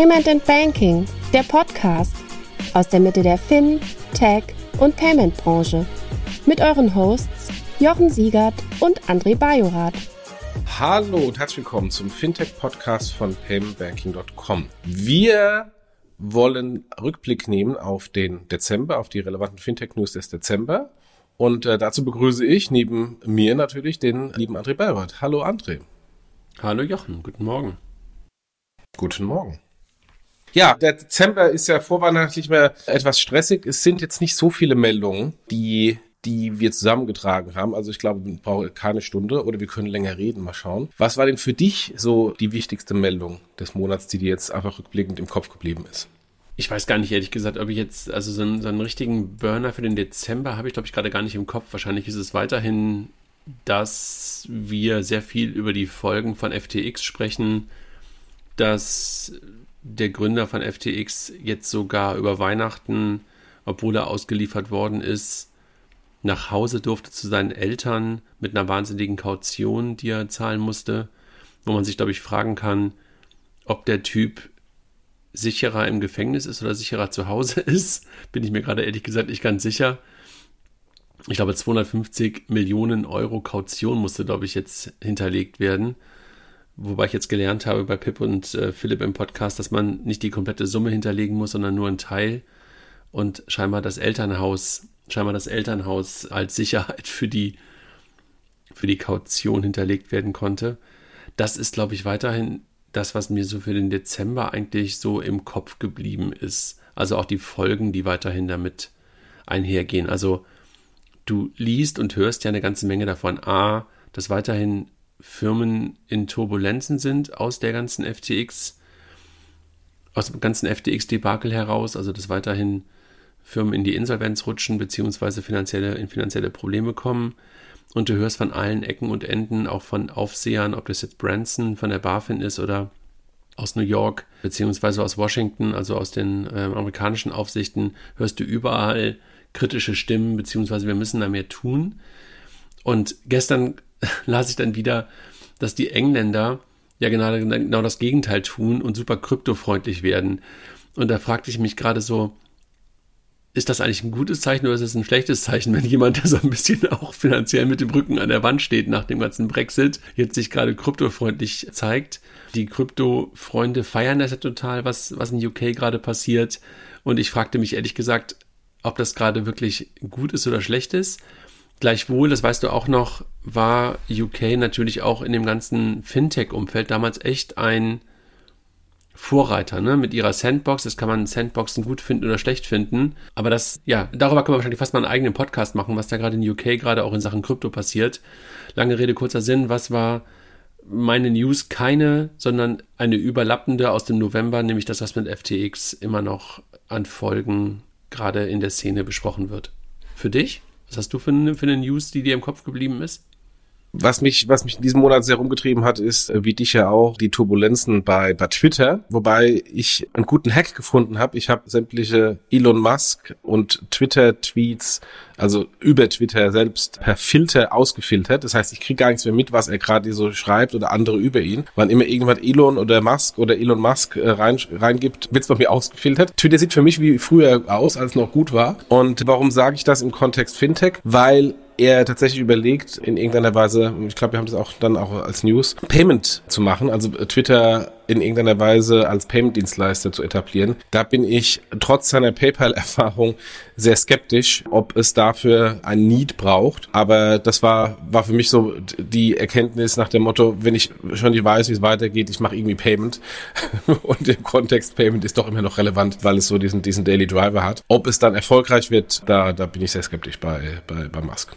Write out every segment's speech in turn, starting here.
Payment and Banking, der Podcast aus der Mitte der Fin, Tech und Payment Branche mit euren Hosts Jochen Siegert und André Bajorath. Hallo und herzlich willkommen zum Fintech Podcast von paymentbanking.com. Wir wollen Rückblick nehmen auf den Dezember, auf die relevanten Fintech News des Dezember. Und äh, dazu begrüße ich neben mir natürlich den lieben André Bayreuth. Hallo André. Hallo Jochen, guten Morgen. Guten Morgen. Ja, der Dezember ist ja vorweihnachtlich mehr etwas stressig. Es sind jetzt nicht so viele Meldungen, die die wir zusammengetragen haben. Also ich glaube, wir brauchen keine Stunde oder wir können länger reden, mal schauen. Was war denn für dich so die wichtigste Meldung des Monats, die dir jetzt einfach rückblickend im Kopf geblieben ist? Ich weiß gar nicht, ehrlich gesagt, ob ich jetzt, also so einen, so einen richtigen Burner für den Dezember habe ich, glaube ich, gerade gar nicht im Kopf. Wahrscheinlich ist es weiterhin, dass wir sehr viel über die Folgen von FTX sprechen, dass der Gründer von FTX jetzt sogar über Weihnachten, obwohl er ausgeliefert worden ist, nach Hause durfte zu seinen Eltern mit einer wahnsinnigen Kaution, die er zahlen musste, wo man sich, glaube ich, fragen kann, ob der Typ sicherer im Gefängnis ist oder sicherer zu Hause ist. Bin ich mir gerade ehrlich gesagt nicht ganz sicher. Ich glaube, 250 Millionen Euro Kaution musste, glaube ich, jetzt hinterlegt werden. Wobei ich jetzt gelernt habe bei Pip und äh, Philipp im Podcast, dass man nicht die komplette Summe hinterlegen muss, sondern nur einen Teil. Und scheinbar das Elternhaus, scheinbar das Elternhaus als Sicherheit für die, für die Kaution hinterlegt werden konnte. Das ist, glaube ich, weiterhin das, was mir so für den Dezember eigentlich so im Kopf geblieben ist. Also auch die Folgen, die weiterhin damit einhergehen. Also du liest und hörst ja eine ganze Menge davon. A, dass weiterhin Firmen in Turbulenzen sind aus der ganzen FTX, aus dem ganzen FTX-Debakel heraus, also dass weiterhin Firmen in die Insolvenz rutschen, beziehungsweise finanzielle, in finanzielle Probleme kommen. Und du hörst von allen Ecken und Enden, auch von Aufsehern, ob das jetzt Branson von der BaFin ist oder aus New York, beziehungsweise aus Washington, also aus den äh, amerikanischen Aufsichten, hörst du überall kritische Stimmen, beziehungsweise wir müssen da mehr tun. Und gestern las ich dann wieder, dass die Engländer ja genau, genau das Gegenteil tun und super kryptofreundlich werden. Und da fragte ich mich gerade so, ist das eigentlich ein gutes Zeichen oder ist es ein schlechtes Zeichen, wenn jemand, der so ein bisschen auch finanziell mit dem Rücken an der Wand steht nach dem ganzen Brexit, jetzt sich gerade kryptofreundlich zeigt? Die Krypto-Freunde feiern das ja total, was, was in UK gerade passiert. Und ich fragte mich ehrlich gesagt, ob das gerade wirklich gut ist oder schlecht ist. Gleichwohl, das weißt du auch noch, war UK natürlich auch in dem ganzen Fintech-Umfeld damals echt ein Vorreiter, ne? Mit ihrer Sandbox. Das kann man Sandboxen gut finden oder schlecht finden. Aber das, ja, darüber kann man wahrscheinlich fast mal einen eigenen Podcast machen, was da gerade in UK gerade auch in Sachen Krypto passiert. Lange Rede, kurzer Sinn. Was war meine News? Keine, sondern eine überlappende aus dem November, nämlich das, was mit FTX immer noch an Folgen gerade in der Szene besprochen wird. Für dich? Was hast du für eine, für eine News, die dir im Kopf geblieben ist? Was mich, was mich in diesem Monat sehr rumgetrieben hat, ist, äh, wie dich ja auch, die Turbulenzen bei, bei Twitter, wobei ich einen guten Hack gefunden habe. Ich habe sämtliche Elon Musk und Twitter-Tweets, also über Twitter selbst per Filter ausgefiltert. Das heißt, ich kriege gar nichts mehr mit, was er gerade so schreibt oder andere über ihn. Wann immer irgendwas Elon oder Musk oder Elon Musk äh, rein, reingibt, wird's bei mir ausgefiltert. Twitter sieht für mich wie früher aus, als noch gut war. Und warum sage ich das im Kontext Fintech? Weil er tatsächlich überlegt, in irgendeiner Weise, ich glaube, wir haben das auch dann auch als News, Payment zu machen, also Twitter in irgendeiner Weise als Payment-Dienstleister zu etablieren. Da bin ich trotz seiner PayPal-Erfahrung sehr skeptisch, ob es dafür ein Need braucht. Aber das war, war für mich so die Erkenntnis nach dem Motto, wenn ich schon nicht weiß, wie es weitergeht, ich mache irgendwie Payment. Und im Kontext Payment ist doch immer noch relevant, weil es so diesen, diesen Daily Driver hat. Ob es dann erfolgreich wird, da, da bin ich sehr skeptisch bei, bei, bei Musk.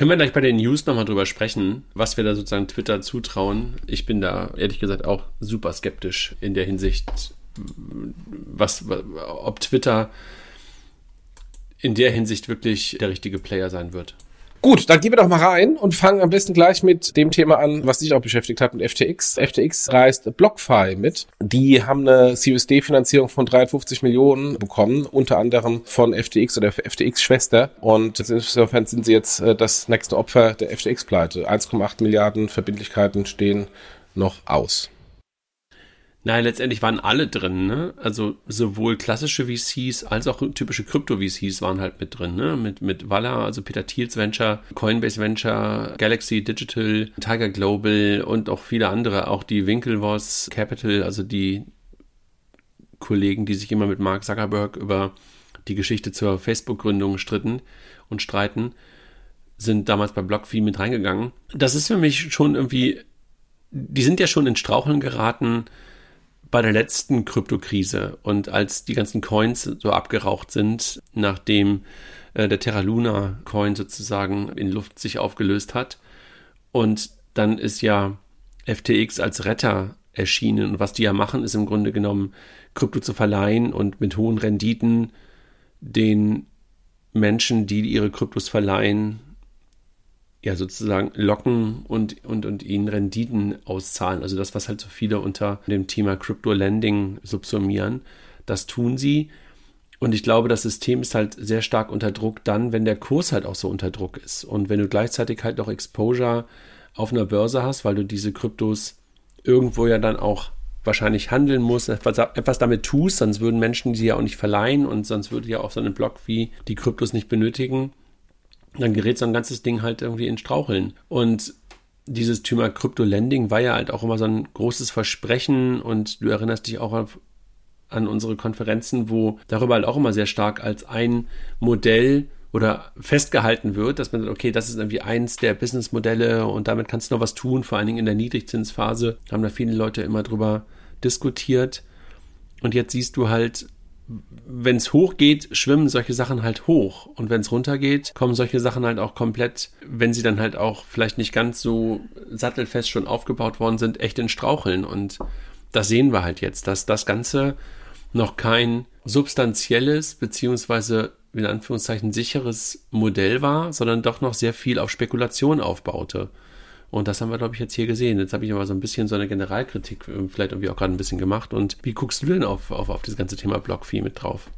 Können wir gleich bei den News nochmal drüber sprechen, was wir da sozusagen Twitter zutrauen? Ich bin da ehrlich gesagt auch super skeptisch in der Hinsicht, was, ob Twitter in der Hinsicht wirklich der richtige Player sein wird. Gut, dann gehen wir doch mal rein und fangen am besten gleich mit dem Thema an, was dich auch beschäftigt hat, mit FTX. FTX reist BlockFi mit. Die haben eine CUSD-Finanzierung von 53 Millionen bekommen, unter anderem von FTX oder FTX-Schwester. Und insofern sind sie jetzt äh, das nächste Opfer der FTX-Pleite. 1,8 Milliarden Verbindlichkeiten stehen noch aus. Naja, letztendlich waren alle drin, ne? Also sowohl klassische VCs als auch typische Krypto-VCs waren halt mit drin, ne? Mit, mit Walla, also Peter Thiels Venture, Coinbase Venture, Galaxy Digital, Tiger Global und auch viele andere, auch die Winklevoss Capital, also die Kollegen, die sich immer mit Mark Zuckerberg über die Geschichte zur Facebook-Gründung stritten und streiten, sind damals bei BlockFi mit reingegangen. Das ist für mich schon irgendwie, die sind ja schon in Straucheln geraten, bei der letzten Kryptokrise und als die ganzen Coins so abgeraucht sind, nachdem äh, der Terra Luna Coin sozusagen in Luft sich aufgelöst hat. Und dann ist ja FTX als Retter erschienen. Und was die ja machen, ist im Grunde genommen Krypto zu verleihen und mit hohen Renditen den Menschen, die ihre Kryptos verleihen, ja sozusagen locken und, und, und ihnen Renditen auszahlen. Also das, was halt so viele unter dem Thema Crypto Lending subsumieren, das tun sie. Und ich glaube, das System ist halt sehr stark unter Druck dann, wenn der Kurs halt auch so unter Druck ist. Und wenn du gleichzeitig halt noch Exposure auf einer Börse hast, weil du diese Kryptos irgendwo ja dann auch wahrscheinlich handeln musst, etwas, etwas damit tust, sonst würden Menschen die ja auch nicht verleihen und sonst würde ja auch so ein Block wie die Kryptos nicht benötigen dann gerät so ein ganzes Ding halt irgendwie in Straucheln. Und dieses Thema Crypto-Lending war ja halt auch immer so ein großes Versprechen und du erinnerst dich auch auf, an unsere Konferenzen, wo darüber halt auch immer sehr stark als ein Modell oder festgehalten wird, dass man sagt, okay, das ist irgendwie eins der Businessmodelle und damit kannst du noch was tun, vor allen Dingen in der Niedrigzinsphase haben da viele Leute immer drüber diskutiert. Und jetzt siehst du halt, wenn es hochgeht, schwimmen solche Sachen halt hoch. Und wenn es runtergeht, kommen solche Sachen halt auch komplett, wenn sie dann halt auch vielleicht nicht ganz so sattelfest schon aufgebaut worden sind, echt in Straucheln. Und das sehen wir halt jetzt, dass das Ganze noch kein substanzielles beziehungsweise in Anführungszeichen sicheres Modell war, sondern doch noch sehr viel auf Spekulation aufbaute. Und das haben wir, glaube ich, jetzt hier gesehen. Jetzt habe ich aber so ein bisschen so eine Generalkritik äh, vielleicht irgendwie auch gerade ein bisschen gemacht. Und wie guckst du denn auf, auf, auf das ganze Thema Blockfee mit drauf?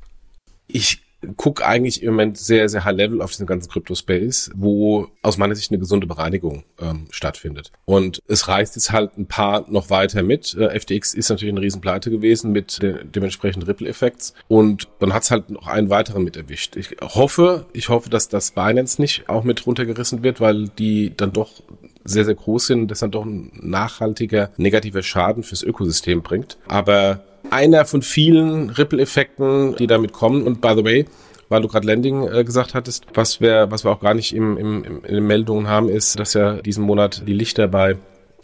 Ich gucke eigentlich im Moment sehr, sehr high level auf diesen ganzen Crypto-Space, wo aus meiner Sicht eine gesunde Bereinigung ähm, stattfindet. Und es reißt jetzt halt ein paar noch weiter mit. Äh, FTX ist natürlich eine Riesenpleite gewesen mit den dementsprechenden Ripple-Effekts. Und dann hat es halt noch einen weiteren mit erwischt. Ich hoffe, ich hoffe, dass das Binance nicht auch mit runtergerissen wird, weil die dann doch sehr, sehr groß sind, das dann doch ein nachhaltiger negativer Schaden fürs Ökosystem bringt. Aber einer von vielen Ripple-Effekten, die damit kommen. Und by the way, weil du gerade Landing äh, gesagt hattest, was wir, was wir auch gar nicht im, im, im, in den Meldungen haben, ist, dass ja diesen Monat die Lichter bei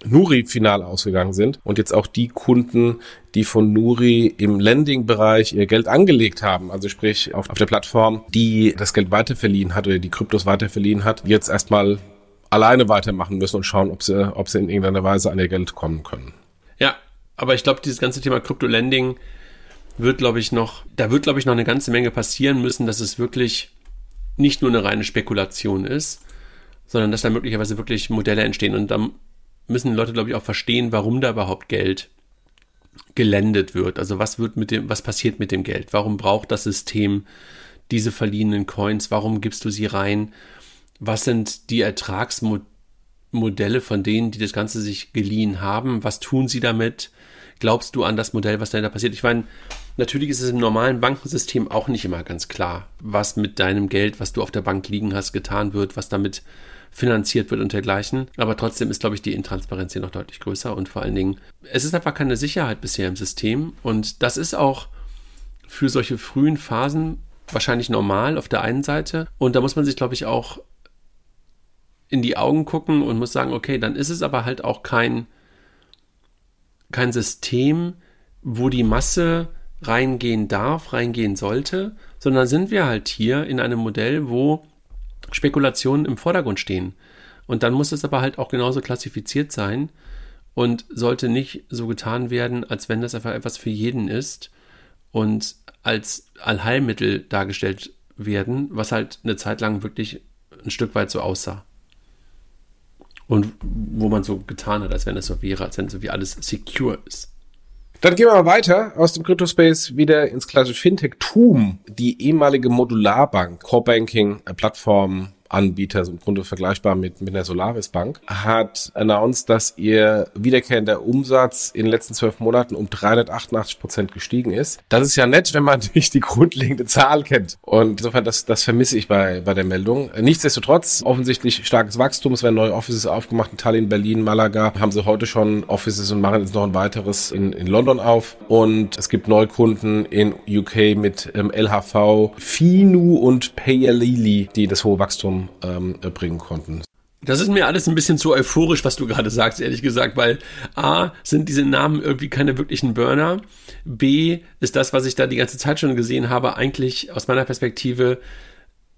Nuri final ausgegangen sind und jetzt auch die Kunden, die von Nuri im Lending-Bereich ihr Geld angelegt haben, also sprich auf, auf der Plattform, die das Geld weiterverliehen hat oder die Kryptos weiterverliehen hat, jetzt erstmal alleine weitermachen müssen und schauen, ob sie, ob sie in irgendeiner Weise an ihr Geld kommen können. Ja, aber ich glaube, dieses ganze Thema Crypto-Lending wird, glaube ich, noch, da wird, glaube ich, noch eine ganze Menge passieren müssen, dass es wirklich nicht nur eine reine Spekulation ist, sondern dass da möglicherweise wirklich Modelle entstehen. Und da müssen Leute, glaube ich, auch verstehen, warum da überhaupt Geld gelendet wird. Also was wird mit dem, was passiert mit dem Geld? Warum braucht das System diese verliehenen Coins? Warum gibst du sie rein? Was sind die Ertragsmodelle von denen, die das Ganze sich geliehen haben? Was tun sie damit? Glaubst du an das Modell, was da passiert? Ich meine, natürlich ist es im normalen Bankensystem auch nicht immer ganz klar, was mit deinem Geld, was du auf der Bank liegen hast, getan wird, was damit finanziert wird und dergleichen. Aber trotzdem ist, glaube ich, die Intransparenz hier noch deutlich größer und vor allen Dingen, es ist einfach keine Sicherheit bisher im System und das ist auch für solche frühen Phasen wahrscheinlich normal auf der einen Seite und da muss man sich, glaube ich, auch in die Augen gucken und muss sagen, okay, dann ist es aber halt auch kein, kein System, wo die Masse reingehen darf, reingehen sollte, sondern sind wir halt hier in einem Modell, wo Spekulationen im Vordergrund stehen. Und dann muss es aber halt auch genauso klassifiziert sein und sollte nicht so getan werden, als wenn das einfach etwas für jeden ist und als Allheilmittel dargestellt werden, was halt eine Zeit lang wirklich ein Stück weit so aussah und wo man so getan hat, als wenn es so wäre, als wenn so wie alles secure ist. Dann gehen wir mal weiter aus dem Crypto-Space wieder ins klassische Fintech-Tum. Die ehemalige Modularbank, Core-Banking-Plattform Anbieter, so im Grunde vergleichbar mit, mit der Solaris Bank, hat announced, dass ihr wiederkehrender Umsatz in den letzten zwölf Monaten um 388 Prozent gestiegen ist. Das ist ja nett, wenn man nicht die grundlegende Zahl kennt. Und insofern, das, das vermisse ich bei, bei der Meldung. Nichtsdestotrotz, offensichtlich starkes Wachstum. Es werden neue Offices aufgemacht in Tallinn, Berlin, Malaga. Haben sie heute schon Offices und machen jetzt noch ein weiteres in, in London auf. Und es gibt Neukunden in UK mit ähm, LHV, Finu und Payalili, die das hohe Wachstum ähm, bringen konnten. Das ist mir alles ein bisschen zu euphorisch, was du gerade sagst, ehrlich gesagt, weil A, sind diese Namen irgendwie keine wirklichen Burner. B, ist das, was ich da die ganze Zeit schon gesehen habe, eigentlich aus meiner Perspektive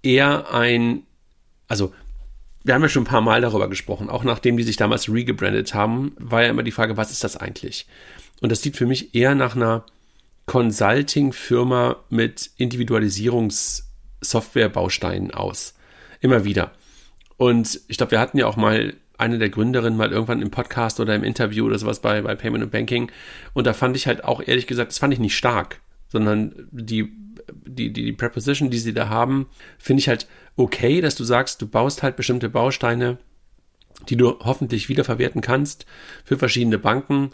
eher ein, also wir haben ja schon ein paar Mal darüber gesprochen, auch nachdem die sich damals regebrandet haben, war ja immer die Frage, was ist das eigentlich? Und das sieht für mich eher nach einer Consulting-Firma mit Individualisierungssoftware-Bausteinen aus. Immer wieder. Und ich glaube, wir hatten ja auch mal eine der Gründerinnen mal irgendwann im Podcast oder im Interview oder sowas bei, bei Payment and Banking. Und da fand ich halt auch ehrlich gesagt, das fand ich nicht stark, sondern die, die, die, die Preposition, die sie da haben, finde ich halt okay, dass du sagst, du baust halt bestimmte Bausteine, die du hoffentlich wiederverwerten kannst für verschiedene Banken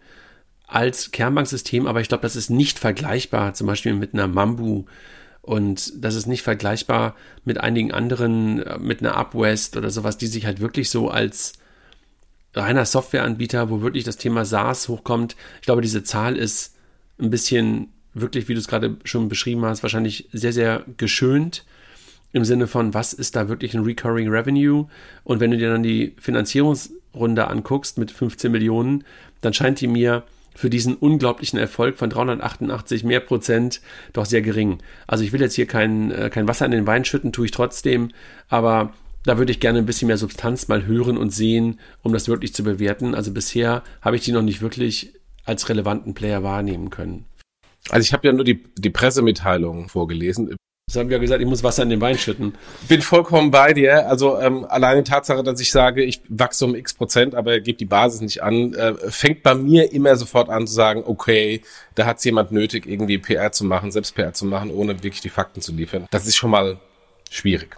als Kernbanksystem. Aber ich glaube, das ist nicht vergleichbar, zum Beispiel mit einer Mambu und das ist nicht vergleichbar mit einigen anderen, äh, mit einer Upwest oder sowas, die sich halt wirklich so als reiner Softwareanbieter, wo wirklich das Thema SaaS hochkommt. Ich glaube, diese Zahl ist ein bisschen wirklich, wie du es gerade schon beschrieben hast, wahrscheinlich sehr, sehr geschönt im Sinne von, was ist da wirklich ein Recurring Revenue? Und wenn du dir dann die Finanzierungsrunde anguckst mit 15 Millionen, dann scheint die mir für diesen unglaublichen Erfolg von 388 mehr Prozent doch sehr gering. Also ich will jetzt hier kein, äh, kein Wasser in den Wein schütten, tue ich trotzdem, aber da würde ich gerne ein bisschen mehr Substanz mal hören und sehen, um das wirklich zu bewerten. Also bisher habe ich die noch nicht wirklich als relevanten Player wahrnehmen können. Also ich habe ja nur die, die Pressemitteilung vorgelesen. Das haben wir ja gesagt, ich muss Wasser in den Wein schütten. Bin vollkommen bei dir. Also ähm, alleine Tatsache, dass ich sage, ich wachse um x Prozent, aber gebe die Basis nicht an, äh, fängt bei mir immer sofort an zu sagen, okay, da hat jemand nötig, irgendwie PR zu machen, selbst PR zu machen, ohne wirklich die Fakten zu liefern. Das ist schon mal schwierig.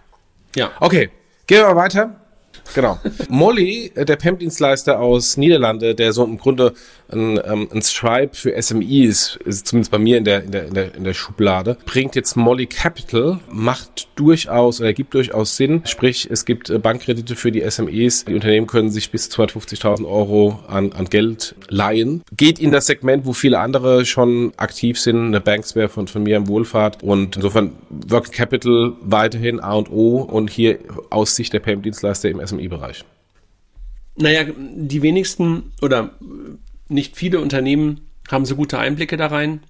Ja. Okay, gehen wir mal weiter. Genau. Molly, äh, der PEM-Dienstleister aus Niederlande, der so im Grunde ein, ähm, ein Stripe für SMEs, ist zumindest bei mir in der, in der, in der, in der Schublade, bringt jetzt Molly Capital, macht durchaus oder gibt durchaus Sinn. Sprich, es gibt äh, Bankkredite für die SMEs. Die Unternehmen können sich bis zu 250.000 Euro an, an Geld leihen. Geht in das Segment, wo viele andere schon aktiv sind, eine Banksware von, von mir im Wohlfahrt. Und insofern Working Capital weiterhin A und O und hier aus Sicht der PM-Dienstleister im SME-Bereich. Naja, die wenigsten oder nicht viele Unternehmen haben so gute Einblicke da rein.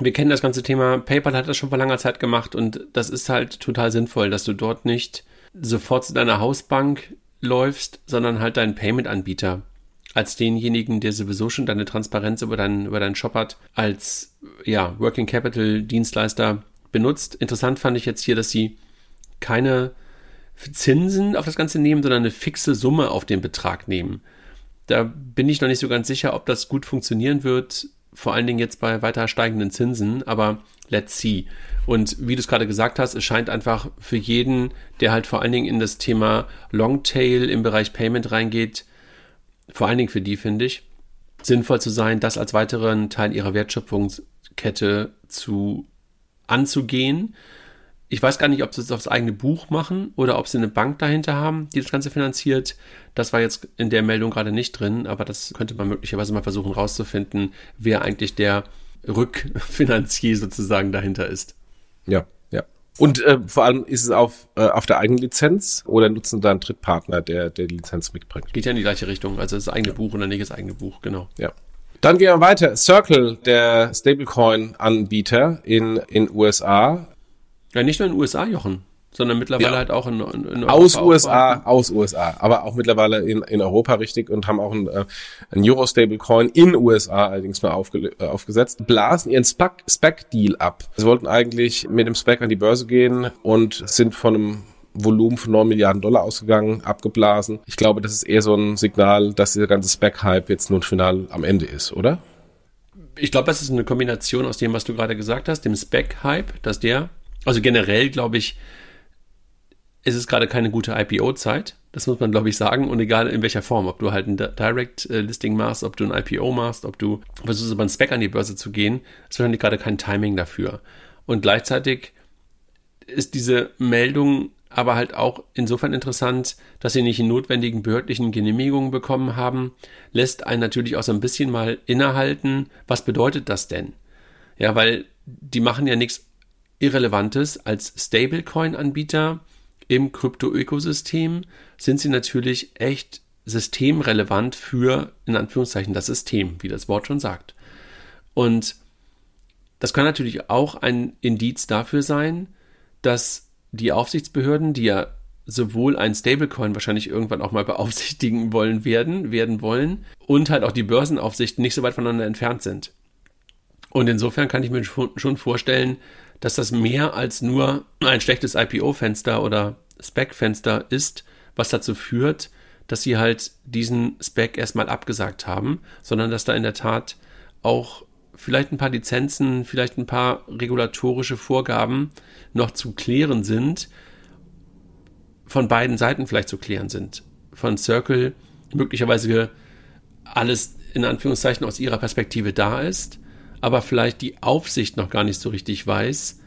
Wir kennen das ganze Thema. PayPal hat das schon vor langer Zeit gemacht und das ist halt total sinnvoll, dass du dort nicht sofort zu deiner Hausbank läufst, sondern halt deinen Payment-Anbieter als denjenigen, der sowieso schon deine Transparenz über deinen, über deinen Shop hat, als ja, Working Capital Dienstleister benutzt. Interessant fand ich jetzt hier, dass sie keine Zinsen auf das Ganze nehmen, sondern eine fixe Summe auf den Betrag nehmen. Da bin ich noch nicht so ganz sicher, ob das gut funktionieren wird, vor allen Dingen jetzt bei weiter steigenden Zinsen, aber let's see. Und wie du es gerade gesagt hast, es scheint einfach für jeden, der halt vor allen Dingen in das Thema Longtail im Bereich Payment reingeht, vor allen Dingen für die, finde ich, sinnvoll zu sein, das als weiteren Teil ihrer Wertschöpfungskette zu anzugehen ich weiß gar nicht, ob sie es aufs eigene Buch machen oder ob sie eine Bank dahinter haben, die das Ganze finanziert. Das war jetzt in der Meldung gerade nicht drin, aber das könnte man möglicherweise mal versuchen rauszufinden, wer eigentlich der Rückfinanzier sozusagen dahinter ist. Ja, ja. Und äh, vor allem ist es auf, äh, auf der eigenen Lizenz oder nutzen da einen Drittpartner, der, der die Lizenz mitbringt? Geht ja in die gleiche Richtung. Also das eigene Buch oder nicht das eigene Buch, genau. Ja. Dann gehen wir weiter. Circle, der Stablecoin-Anbieter in in USA, ja, nicht nur in den USA, Jochen, sondern mittlerweile ja. halt auch in, in, in Europa. Aus USA, aus USA, aber auch mittlerweile in, in Europa richtig und haben auch ein, äh, ein Euro-Stablecoin in USA allerdings mal aufge, äh, aufgesetzt, blasen ihren Spec-Deal ab. Sie wollten eigentlich mit dem Spec an die Börse gehen und sind von einem Volumen von 9 Milliarden Dollar ausgegangen, abgeblasen. Ich glaube, das ist eher so ein Signal, dass dieser ganze Spec-Hype jetzt nun final am Ende ist, oder? Ich glaube, das ist eine Kombination aus dem, was du gerade gesagt hast, dem Spec-Hype, dass der also generell glaube ich, ist es gerade keine gute IPO-Zeit. Das muss man, glaube ich, sagen. Und egal in welcher Form, ob du halt ein Direct-Listing machst, ob du ein IPO machst, ob du versuchst, über einen Spec an die Börse zu gehen, ist wahrscheinlich gerade kein Timing dafür. Und gleichzeitig ist diese Meldung aber halt auch insofern interessant, dass sie nicht die notwendigen behördlichen Genehmigungen bekommen haben, lässt einen natürlich auch so ein bisschen mal innehalten, was bedeutet das denn? Ja, weil die machen ja nichts Irrelevantes als Stablecoin-Anbieter im Krypto-Ökosystem sind sie natürlich echt systemrelevant für, in Anführungszeichen, das System, wie das Wort schon sagt. Und das kann natürlich auch ein Indiz dafür sein, dass die Aufsichtsbehörden, die ja sowohl ein Stablecoin wahrscheinlich irgendwann auch mal beaufsichtigen wollen werden, werden wollen, und halt auch die Börsenaufsichten nicht so weit voneinander entfernt sind. Und insofern kann ich mir schon vorstellen, dass das mehr als nur ein schlechtes IPO-Fenster oder Spec-Fenster ist, was dazu führt, dass sie halt diesen Spec erstmal abgesagt haben, sondern dass da in der Tat auch vielleicht ein paar Lizenzen, vielleicht ein paar regulatorische Vorgaben noch zu klären sind, von beiden Seiten vielleicht zu klären sind. Von Circle möglicherweise alles in Anführungszeichen aus ihrer Perspektive da ist aber vielleicht die Aufsicht noch gar nicht so richtig weiß,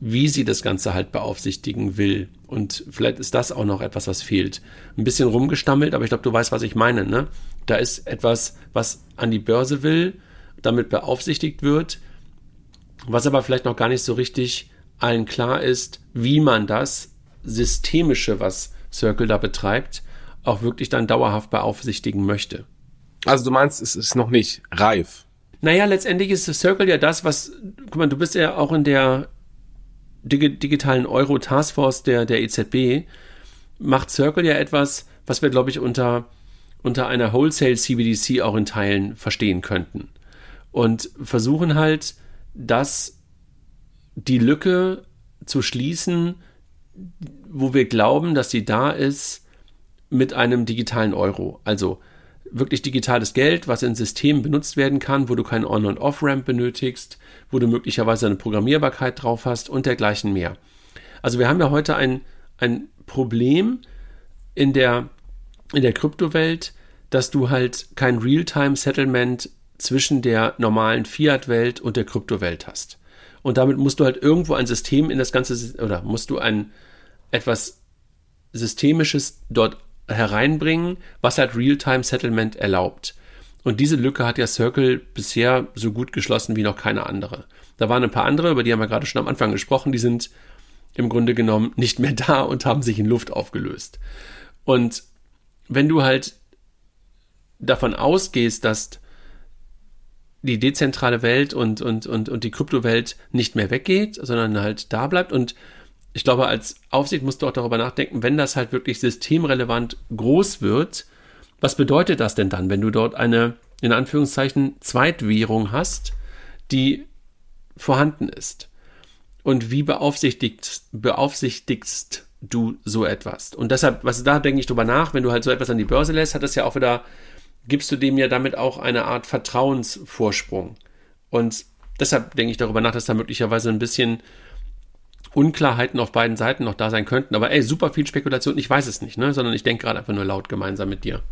wie sie das Ganze halt beaufsichtigen will. Und vielleicht ist das auch noch etwas, was fehlt. Ein bisschen rumgestammelt, aber ich glaube, du weißt, was ich meine. Ne? Da ist etwas, was an die Börse will, damit beaufsichtigt wird, was aber vielleicht noch gar nicht so richtig allen klar ist, wie man das Systemische, was Circle da betreibt, auch wirklich dann dauerhaft beaufsichtigen möchte. Also du meinst, es ist noch nicht reif. Naja, letztendlich ist das Circle ja das, was, guck mal, du bist ja auch in der dig digitalen Euro Taskforce der, der EZB, macht Circle ja etwas, was wir, glaube ich, unter, unter einer Wholesale CBDC auch in Teilen verstehen könnten. Und versuchen halt, dass die Lücke zu schließen, wo wir glauben, dass sie da ist, mit einem digitalen Euro. Also wirklich digitales Geld, was in Systemen benutzt werden kann, wo du keinen On- und Off-Ramp benötigst, wo du möglicherweise eine Programmierbarkeit drauf hast und dergleichen mehr. Also wir haben ja heute ein, ein Problem in der, in der Kryptowelt, dass du halt kein Real-Time-Settlement zwischen der normalen Fiat-Welt und der Kryptowelt hast. Und damit musst du halt irgendwo ein System in das Ganze, oder musst du ein etwas Systemisches dort hereinbringen, was halt Real-Time-Settlement erlaubt. Und diese Lücke hat ja Circle bisher so gut geschlossen wie noch keine andere. Da waren ein paar andere, über die haben wir gerade schon am Anfang gesprochen, die sind im Grunde genommen nicht mehr da und haben sich in Luft aufgelöst. Und wenn du halt davon ausgehst, dass die dezentrale Welt und, und, und, und die Kryptowelt nicht mehr weggeht, sondern halt da bleibt und ich glaube, als Aufsicht musst du auch darüber nachdenken, wenn das halt wirklich systemrelevant groß wird, was bedeutet das denn dann, wenn du dort eine, in Anführungszeichen, Zweitwährung hast, die vorhanden ist? Und wie beaufsichtigst, beaufsichtigst du so etwas? Und deshalb, was da denke ich drüber nach, wenn du halt so etwas an die Börse lässt, hat das ja auch wieder, gibst du dem ja damit auch eine Art Vertrauensvorsprung. Und deshalb denke ich darüber nach, dass da möglicherweise ein bisschen Unklarheiten auf beiden Seiten noch da sein könnten. Aber ey, super viel Spekulation, ich weiß es nicht, ne? sondern ich denke gerade einfach nur laut gemeinsam mit dir.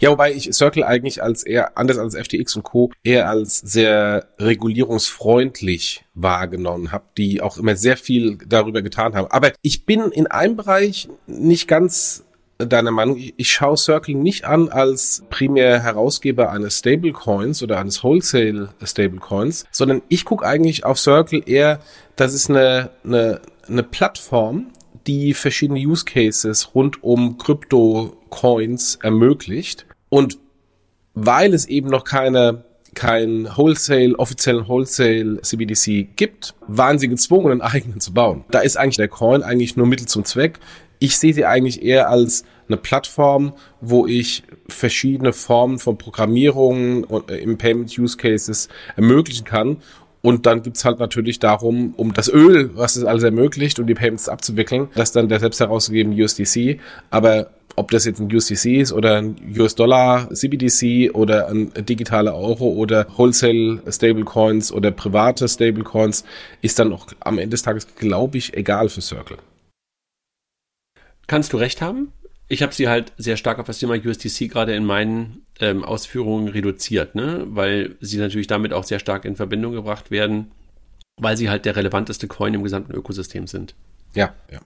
Ja, wobei ich Circle eigentlich als eher, anders als FTX und Co., eher als sehr regulierungsfreundlich wahrgenommen habe, die auch immer sehr viel darüber getan haben. Aber ich bin in einem Bereich nicht ganz deiner Meinung. Ich schaue Circle nicht an als primär Herausgeber eines Stablecoins oder eines Wholesale Stablecoins, sondern ich gucke eigentlich auf Circle eher, das ist eine, eine, eine Plattform, die verschiedene Use Cases rund um Krypto-Coins ermöglicht. Und weil es eben noch keine kein Wholesale, offiziellen Wholesale CBDC gibt, waren sie gezwungen, einen eigenen zu bauen. Da ist eigentlich der Coin eigentlich nur Mittel zum Zweck ich sehe sie eigentlich eher als eine Plattform, wo ich verschiedene Formen von Programmierung äh, im Payment Use Cases ermöglichen kann. Und dann gibt's halt natürlich darum, um das Öl, was es alles ermöglicht, um die Payments abzuwickeln, das dann der selbst herausgegebene USDC. Aber ob das jetzt ein USDC ist oder ein US-Dollar CBDC oder ein digitaler Euro oder Wholesale Stablecoins oder private Stablecoins, ist dann auch am Ende des Tages, glaube ich, egal für Circle. Kannst du recht haben. Ich habe sie halt sehr stark auf das Thema USDC gerade in meinen ähm, Ausführungen reduziert, ne? weil sie natürlich damit auch sehr stark in Verbindung gebracht werden, weil sie halt der relevanteste Coin im gesamten Ökosystem sind. Ja, ja.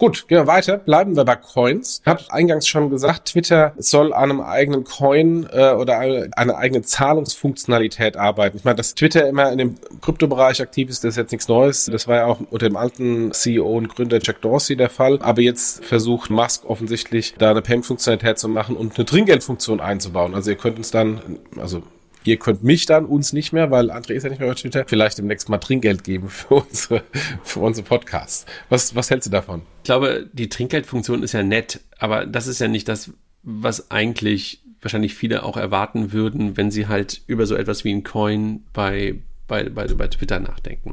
Gut, gehen wir weiter. Bleiben wir bei Coins. Ich habe eingangs schon gesagt, Twitter soll an einem eigenen Coin äh, oder eine, eine eigene Zahlungsfunktionalität arbeiten. Ich meine, dass Twitter immer in dem Kryptobereich aktiv ist, das ist jetzt nichts Neues. Das war ja auch unter dem alten CEO und Gründer Jack Dorsey der Fall. Aber jetzt versucht Musk offensichtlich da eine Payment-Funktionalität zu machen und eine Trinkgeldfunktion einzubauen. Also ihr könnt uns dann, also Ihr könnt mich dann, uns nicht mehr, weil André ist ja nicht mehr bei Twitter, vielleicht demnächst mal Trinkgeld geben für unsere, für unsere Podcasts. Was, was hältst du davon? Ich glaube, die Trinkgeldfunktion ist ja nett, aber das ist ja nicht das, was eigentlich wahrscheinlich viele auch erwarten würden, wenn sie halt über so etwas wie ein Coin bei, bei, bei, bei Twitter nachdenken.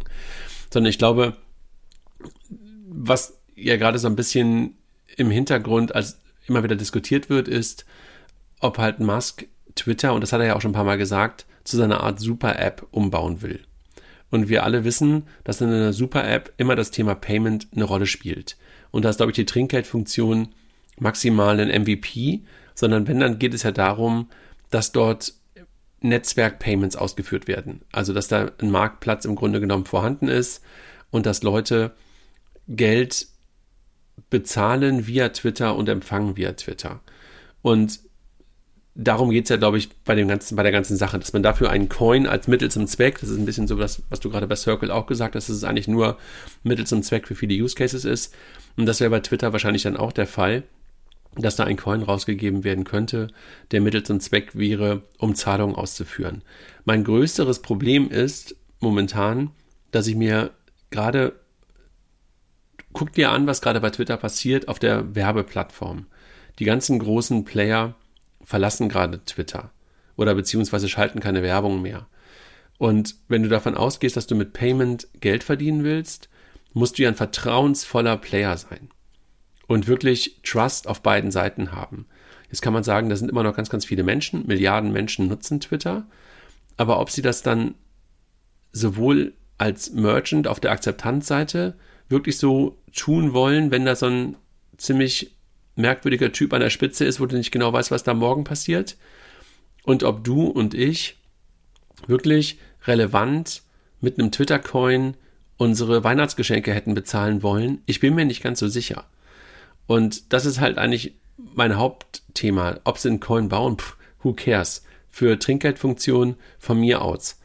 Sondern ich glaube, was ja gerade so ein bisschen im Hintergrund als immer wieder diskutiert wird, ist, ob halt Musk Twitter, und das hat er ja auch schon ein paar Mal gesagt, zu seiner Art Super-App umbauen will. Und wir alle wissen, dass in einer Super-App immer das Thema Payment eine Rolle spielt. Und da ist, glaube ich, die Trinkgeldfunktion maximal ein MVP, sondern wenn, dann geht es ja darum, dass dort Netzwerk-Payments ausgeführt werden. Also, dass da ein Marktplatz im Grunde genommen vorhanden ist und dass Leute Geld bezahlen via Twitter und empfangen via Twitter. Und darum geht's ja, glaube ich, bei dem ganzen, bei der ganzen Sache, dass man dafür einen Coin als Mittel zum Zweck, das ist ein bisschen so das, was du gerade bei Circle auch gesagt hast, dass es eigentlich nur Mittel zum Zweck für viele Use Cases ist. Und das wäre bei Twitter wahrscheinlich dann auch der Fall, dass da ein Coin rausgegeben werden könnte, der Mittel zum Zweck wäre, um Zahlungen auszuführen. Mein größeres Problem ist momentan, dass ich mir gerade guck dir an, was gerade bei Twitter passiert auf der Werbeplattform. Die ganzen großen Player verlassen gerade Twitter oder beziehungsweise schalten keine Werbung mehr. Und wenn du davon ausgehst, dass du mit Payment Geld verdienen willst, musst du ja ein vertrauensvoller Player sein und wirklich Trust auf beiden Seiten haben. Jetzt kann man sagen, da sind immer noch ganz, ganz viele Menschen, Milliarden Menschen nutzen Twitter, aber ob sie das dann sowohl als Merchant auf der Akzeptanzseite wirklich so tun wollen, wenn da so ein ziemlich merkwürdiger Typ an der Spitze ist, wo du nicht genau weißt, was da morgen passiert. Und ob du und ich wirklich relevant mit einem Twitter-Coin unsere Weihnachtsgeschenke hätten bezahlen wollen, ich bin mir nicht ganz so sicher. Und das ist halt eigentlich mein Hauptthema. Ob sie einen Coin bauen, pff, who cares? Für Trinkgeldfunktion von mir aus.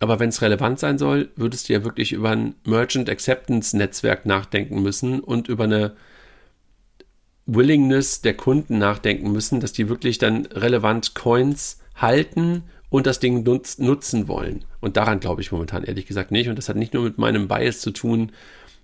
Aber wenn es relevant sein soll, würdest du ja wirklich über ein Merchant Acceptance Netzwerk nachdenken müssen und über eine Willingness der Kunden nachdenken müssen, dass die wirklich dann relevant Coins halten und das Ding nutz, nutzen wollen. Und daran glaube ich momentan ehrlich gesagt nicht. Und das hat nicht nur mit meinem Bias zu tun,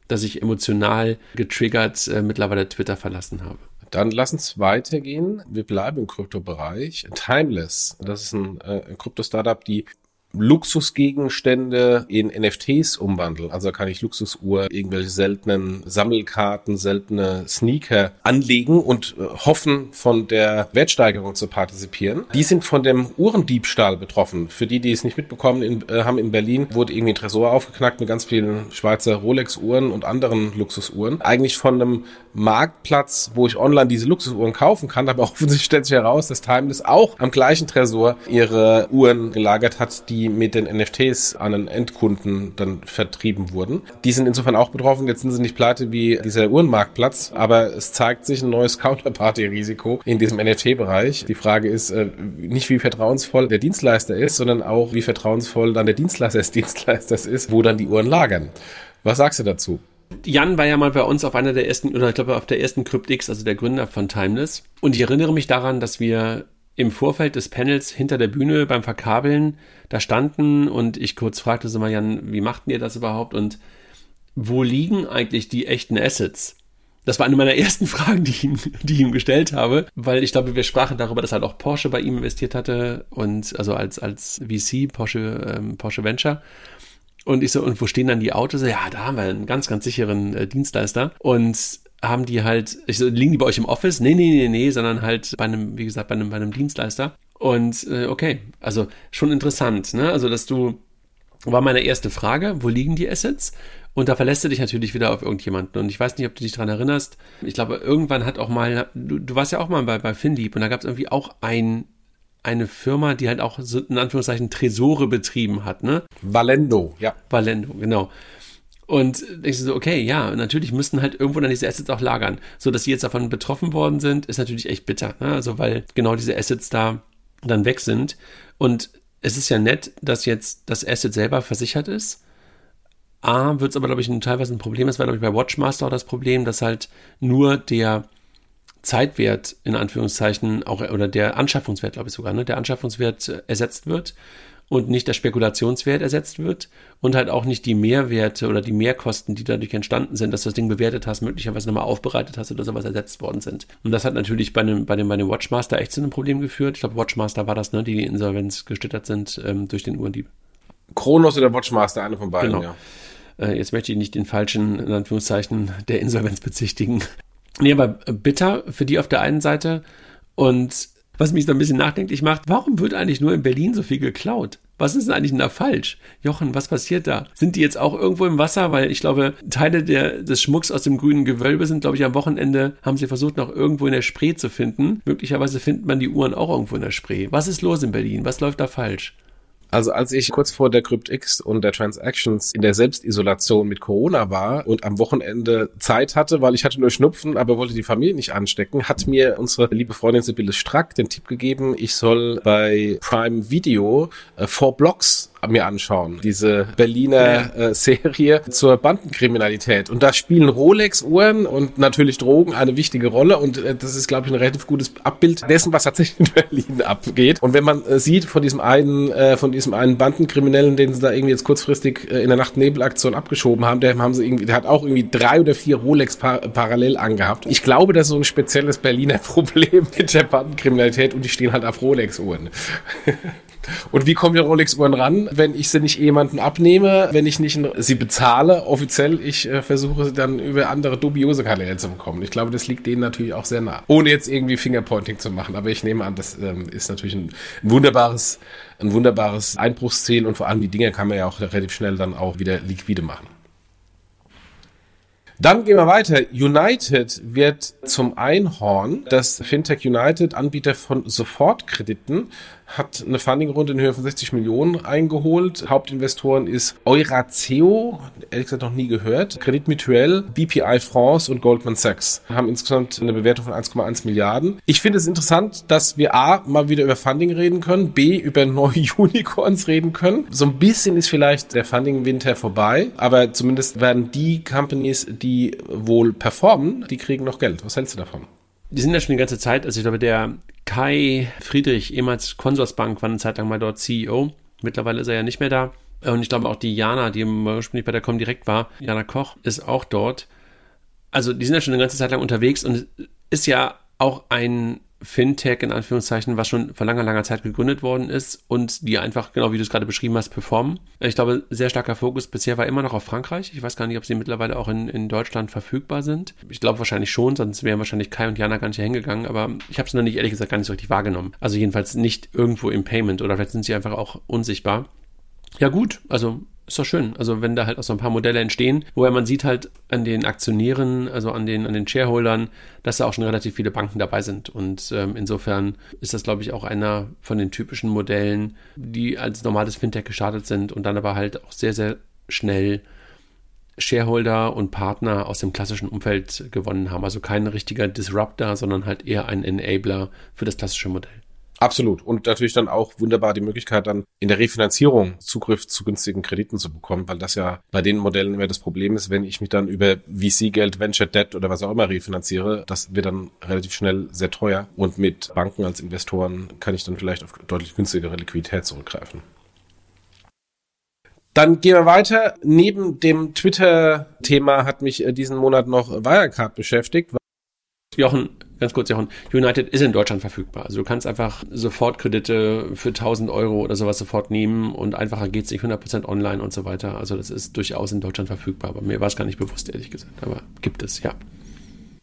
dass ich emotional getriggert äh, mittlerweile Twitter verlassen habe. Dann lass uns weitergehen. Wir bleiben im Kryptobereich. Timeless, das ist ein, äh, ein Krypto-Startup, die Luxusgegenstände in NFTs umwandeln. Also kann ich Luxusuhr, irgendwelche seltenen Sammelkarten, seltene Sneaker anlegen und äh, hoffen, von der Wertsteigerung zu partizipieren. Die sind von dem Uhrendiebstahl betroffen. Für die, die es nicht mitbekommen in, äh, haben, in Berlin wurde irgendwie ein Tresor aufgeknackt mit ganz vielen Schweizer Rolex-Uhren und anderen Luxusuhren. Eigentlich von einem Marktplatz, wo ich online diese Luxusuhren kaufen kann, aber offensichtlich stellt sich heraus, dass Timeless auch am gleichen Tresor ihre Uhren gelagert hat, die die mit den NFTs an den Endkunden dann vertrieben wurden. Die sind insofern auch betroffen. Jetzt sind sie nicht pleite wie dieser Uhrenmarktplatz, aber es zeigt sich ein neues Counterparty-Risiko in diesem NFT-Bereich. Die Frage ist äh, nicht, wie vertrauensvoll der Dienstleister ist, sondern auch, wie vertrauensvoll dann der Dienstleister des Dienstleisters ist, wo dann die Uhren lagern. Was sagst du dazu? Jan war ja mal bei uns auf einer der ersten, oder ich glaube auf der ersten Cryptix, also der Gründer von Timeless. Und ich erinnere mich daran, dass wir im Vorfeld des Panels hinter der Bühne beim Verkabeln da standen und ich kurz fragte so mal, Jan, wie machten ihr das überhaupt und wo liegen eigentlich die echten Assets? Das war eine meiner ersten Fragen, die ich, ihm, die ich ihm gestellt habe, weil ich glaube, wir sprachen darüber, dass halt auch Porsche bei ihm investiert hatte und also als, als VC, Porsche, ähm, Porsche Venture. Und ich so, und wo stehen dann die Autos? Ja, da haben wir einen ganz, ganz sicheren äh, Dienstleister. Und haben die halt, ich so, liegen die bei euch im Office? Nee, nee, nee, nee, sondern halt bei einem, wie gesagt, bei einem, bei einem Dienstleister. Und äh, okay, also schon interessant, ne? Also, dass du war meine erste Frage, wo liegen die Assets? Und da verlässt du dich natürlich wieder auf irgendjemanden. Und ich weiß nicht, ob du dich dran erinnerst. Ich glaube, irgendwann hat auch mal, du, du warst ja auch mal bei, bei Finlieb und da gab es irgendwie auch ein, eine Firma, die halt auch so in Anführungszeichen Tresore betrieben hat, ne? Valendo, ja. Valendo, genau. Und denkst du so, okay, ja, natürlich müssten halt irgendwo dann diese Assets auch lagern. So, dass sie jetzt davon betroffen worden sind, ist natürlich echt bitter. Ne? Also, weil genau diese Assets da dann weg sind. Und es ist ja nett, dass jetzt das Asset selber versichert ist. A, wird es aber, glaube ich, teilweise ein Problem. Das war, glaube ich, bei Watchmaster auch das Problem, dass halt nur der Zeitwert in Anführungszeichen auch oder der Anschaffungswert, glaube ich sogar, ne, der Anschaffungswert ersetzt wird und nicht der Spekulationswert ersetzt wird und halt auch nicht die Mehrwerte oder die Mehrkosten, die dadurch entstanden sind, dass du das Ding bewertet hast, möglicherweise nochmal aufbereitet hast oder sowas ersetzt worden sind. Und das hat natürlich bei dem, bei dem, bei dem Watchmaster echt zu einem Problem geführt. Ich glaube, Watchmaster war das, ne, die die Insolvenz gestittert sind ähm, durch den Uhrendieb. Kronos oder Watchmaster, eine von beiden, genau. ja. Äh, jetzt möchte ich nicht den falschen, in Anführungszeichen, der Insolvenz bezichtigen. Nee, aber bitter für die auf der einen Seite und was mich so ein bisschen nachdenklich macht, warum wird eigentlich nur in Berlin so viel geklaut? Was ist denn eigentlich da falsch? Jochen, was passiert da? Sind die jetzt auch irgendwo im Wasser? Weil ich glaube, Teile der, des Schmucks aus dem grünen Gewölbe sind, glaube ich, am Wochenende haben sie versucht, noch irgendwo in der Spree zu finden. Möglicherweise findet man die Uhren auch irgendwo in der Spree. Was ist los in Berlin? Was läuft da falsch? Also als ich kurz vor der CryptX und der Transactions in der Selbstisolation mit Corona war und am Wochenende Zeit hatte, weil ich hatte nur Schnupfen, aber wollte die Familie nicht anstecken, hat mir unsere liebe Freundin Sibylle Strack den Tipp gegeben, ich soll bei Prime Video äh, Four Blocks mir anschauen. Diese Berliner äh, Serie zur Bandenkriminalität. Und da spielen Rolex-Uhren und natürlich Drogen eine wichtige Rolle. Und äh, das ist, glaube ich, ein relativ gutes Abbild dessen, was tatsächlich in Berlin abgeht. Und wenn man äh, sieht von diesem einen, äh, von diesem einen Bandenkriminellen, den sie da irgendwie jetzt kurzfristig äh, in der Nacht-Nebel-Aktion abgeschoben haben, der haben sie irgendwie, der hat auch irgendwie drei oder vier Rolex par parallel angehabt. Ich glaube, das ist so ein spezielles Berliner Problem mit der Bandenkriminalität und die stehen halt auf Rolex-Uhren. Und wie kommen die Rolex-Uhren ran, wenn ich sie nicht jemanden abnehme, wenn ich nicht sie bezahle, offiziell, ich äh, versuche sie dann über andere dubiose Kanäle zu bekommen. Ich glaube, das liegt denen natürlich auch sehr nah. Ohne jetzt irgendwie Fingerpointing zu machen, aber ich nehme an, das ähm, ist natürlich ein, ein wunderbares, ein wunderbares Einbruchsziel und vor allem die Dinge kann man ja auch relativ schnell dann auch wieder liquide machen. Dann gehen wir weiter. United wird zum Einhorn. Das Fintech United, Anbieter von Sofortkrediten, hat eine Fundingrunde in Höhe von 60 Millionen eingeholt. Hauptinvestoren ist Euraceo, ehrlich gesagt noch nie gehört, Credit Mutuel, BPI France und Goldman Sachs. Haben insgesamt eine Bewertung von 1,1 Milliarden. Ich finde es interessant, dass wir A, mal wieder über Funding reden können, B, über neue Unicorns reden können. So ein bisschen ist vielleicht der Funding-Winter vorbei, aber zumindest werden die Companies, die wohl performen, die kriegen noch Geld. Was hältst du davon? Die sind ja schon die ganze Zeit, also ich glaube, der Kai Friedrich, ehemals Consorsbank, war eine Zeit lang mal dort CEO. Mittlerweile ist er ja nicht mehr da. Und ich glaube auch die Jana, die ursprünglich bei der Comdirect war, Jana Koch, ist auch dort. Also die sind ja schon eine ganze Zeit lang unterwegs und ist ja auch ein Fintech in Anführungszeichen, was schon vor langer, langer Zeit gegründet worden ist und die einfach, genau wie du es gerade beschrieben hast, performen. Ich glaube, sehr starker Fokus bisher war immer noch auf Frankreich. Ich weiß gar nicht, ob sie mittlerweile auch in, in Deutschland verfügbar sind. Ich glaube wahrscheinlich schon, sonst wären wahrscheinlich Kai und Jana gar nicht hingegangen, aber ich habe es noch nicht, ehrlich gesagt, gar nicht so richtig wahrgenommen. Also jedenfalls nicht irgendwo im Payment oder vielleicht sind sie einfach auch unsichtbar. Ja gut, also ist doch schön. Also wenn da halt auch so ein paar Modelle entstehen, woher man sieht halt an den Aktionären, also an den, an den Shareholdern, dass da auch schon relativ viele Banken dabei sind. Und ähm, insofern ist das, glaube ich, auch einer von den typischen Modellen, die als normales Fintech gestartet sind und dann aber halt auch sehr, sehr schnell Shareholder und Partner aus dem klassischen Umfeld gewonnen haben. Also kein richtiger Disruptor, sondern halt eher ein Enabler für das klassische Modell. Absolut. Und natürlich dann auch wunderbar die Möglichkeit, dann in der Refinanzierung Zugriff zu günstigen Krediten zu bekommen, weil das ja bei den Modellen immer das Problem ist, wenn ich mich dann über VC-Geld, Venture Debt oder was auch immer refinanziere, das wird dann relativ schnell sehr teuer. Und mit Banken als Investoren kann ich dann vielleicht auf deutlich günstigere Liquidität zurückgreifen. Dann gehen wir weiter. Neben dem Twitter-Thema hat mich äh, diesen Monat noch Wirecard beschäftigt. Jochen, ganz kurz, Jochen, United ist in Deutschland verfügbar. Also du kannst einfach Sofortkredite für 1000 Euro oder sowas sofort nehmen und einfacher geht es nicht 100% online und so weiter. Also das ist durchaus in Deutschland verfügbar. Aber mir war es gar nicht bewusst, ehrlich gesagt. Aber gibt es, ja.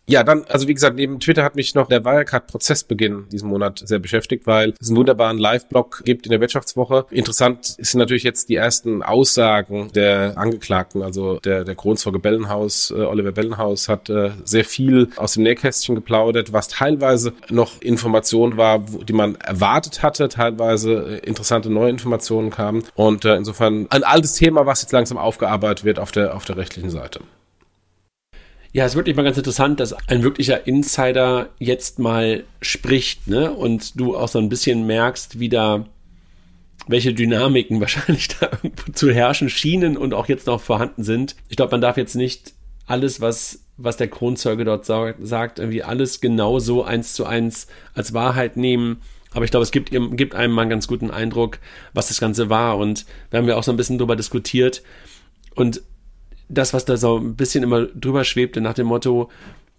Ja, dann, also wie gesagt, neben Twitter hat mich noch der Wirecard-Prozessbeginn diesen Monat sehr beschäftigt, weil es einen wunderbaren Live-Blog gibt in der Wirtschaftswoche. Interessant sind natürlich jetzt die ersten Aussagen der Angeklagten, also der, der Kronzeuge Bellenhaus, äh, Oliver Bellenhaus hat äh, sehr viel aus dem Nähkästchen geplaudert, was teilweise noch Information war, wo, die man erwartet hatte, teilweise äh, interessante neue Informationen kamen und äh, insofern ein altes Thema, was jetzt langsam aufgearbeitet wird auf der, auf der rechtlichen Seite. Ja, es ist wirklich mal ganz interessant, dass ein wirklicher Insider jetzt mal spricht, ne? Und du auch so ein bisschen merkst, wie da welche Dynamiken wahrscheinlich da zu herrschen schienen und auch jetzt noch vorhanden sind. Ich glaube, man darf jetzt nicht alles, was, was der Kronzeuge dort sagt, irgendwie alles genau so eins zu eins als Wahrheit nehmen. Aber ich glaube, es gibt, gibt einem mal einen ganz guten Eindruck, was das Ganze war. Und wir haben ja auch so ein bisschen drüber diskutiert. Und das, was da so ein bisschen immer drüber schwebte nach dem Motto,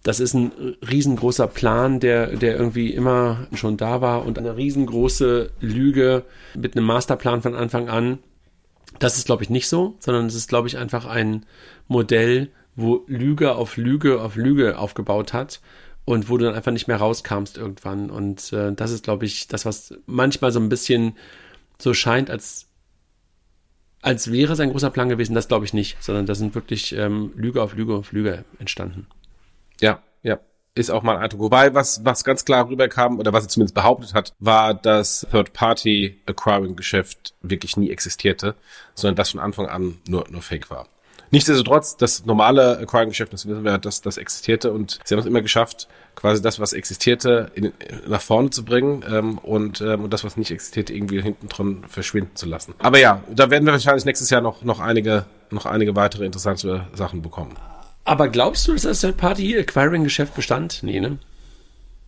das ist ein riesengroßer Plan, der, der irgendwie immer schon da war und eine riesengroße Lüge mit einem Masterplan von Anfang an. Das ist, glaube ich, nicht so, sondern es ist, glaube ich, einfach ein Modell, wo Lüge auf Lüge auf Lüge aufgebaut hat und wo du dann einfach nicht mehr rauskamst irgendwann. Und äh, das ist, glaube ich, das, was manchmal so ein bisschen so scheint, als als wäre es ein großer Plan gewesen, das glaube ich nicht, sondern da sind wirklich ähm, Lüge auf Lüge auf Lüge entstanden. Ja, ja. Ist auch mal ein Eindruck. Wobei, was, was ganz klar rüberkam, oder was er zumindest behauptet hat, war, dass Third-Party-Acquiring-Geschäft wirklich nie existierte, sondern das von Anfang an nur, nur Fake war. Nichtsdestotrotz, das normale Acquiring-Geschäft, das wissen wir, dass das existierte und sie haben es immer geschafft, quasi das, was existierte, in, nach vorne zu bringen ähm, und, ähm, und das, was nicht existierte, irgendwie hinten dran verschwinden zu lassen. Aber ja, da werden wir wahrscheinlich nächstes Jahr noch, noch einige, noch einige weitere interessante Sachen bekommen. Aber glaubst du, dass das Third-Party-Acquiring-Geschäft bestand? Nee, ne?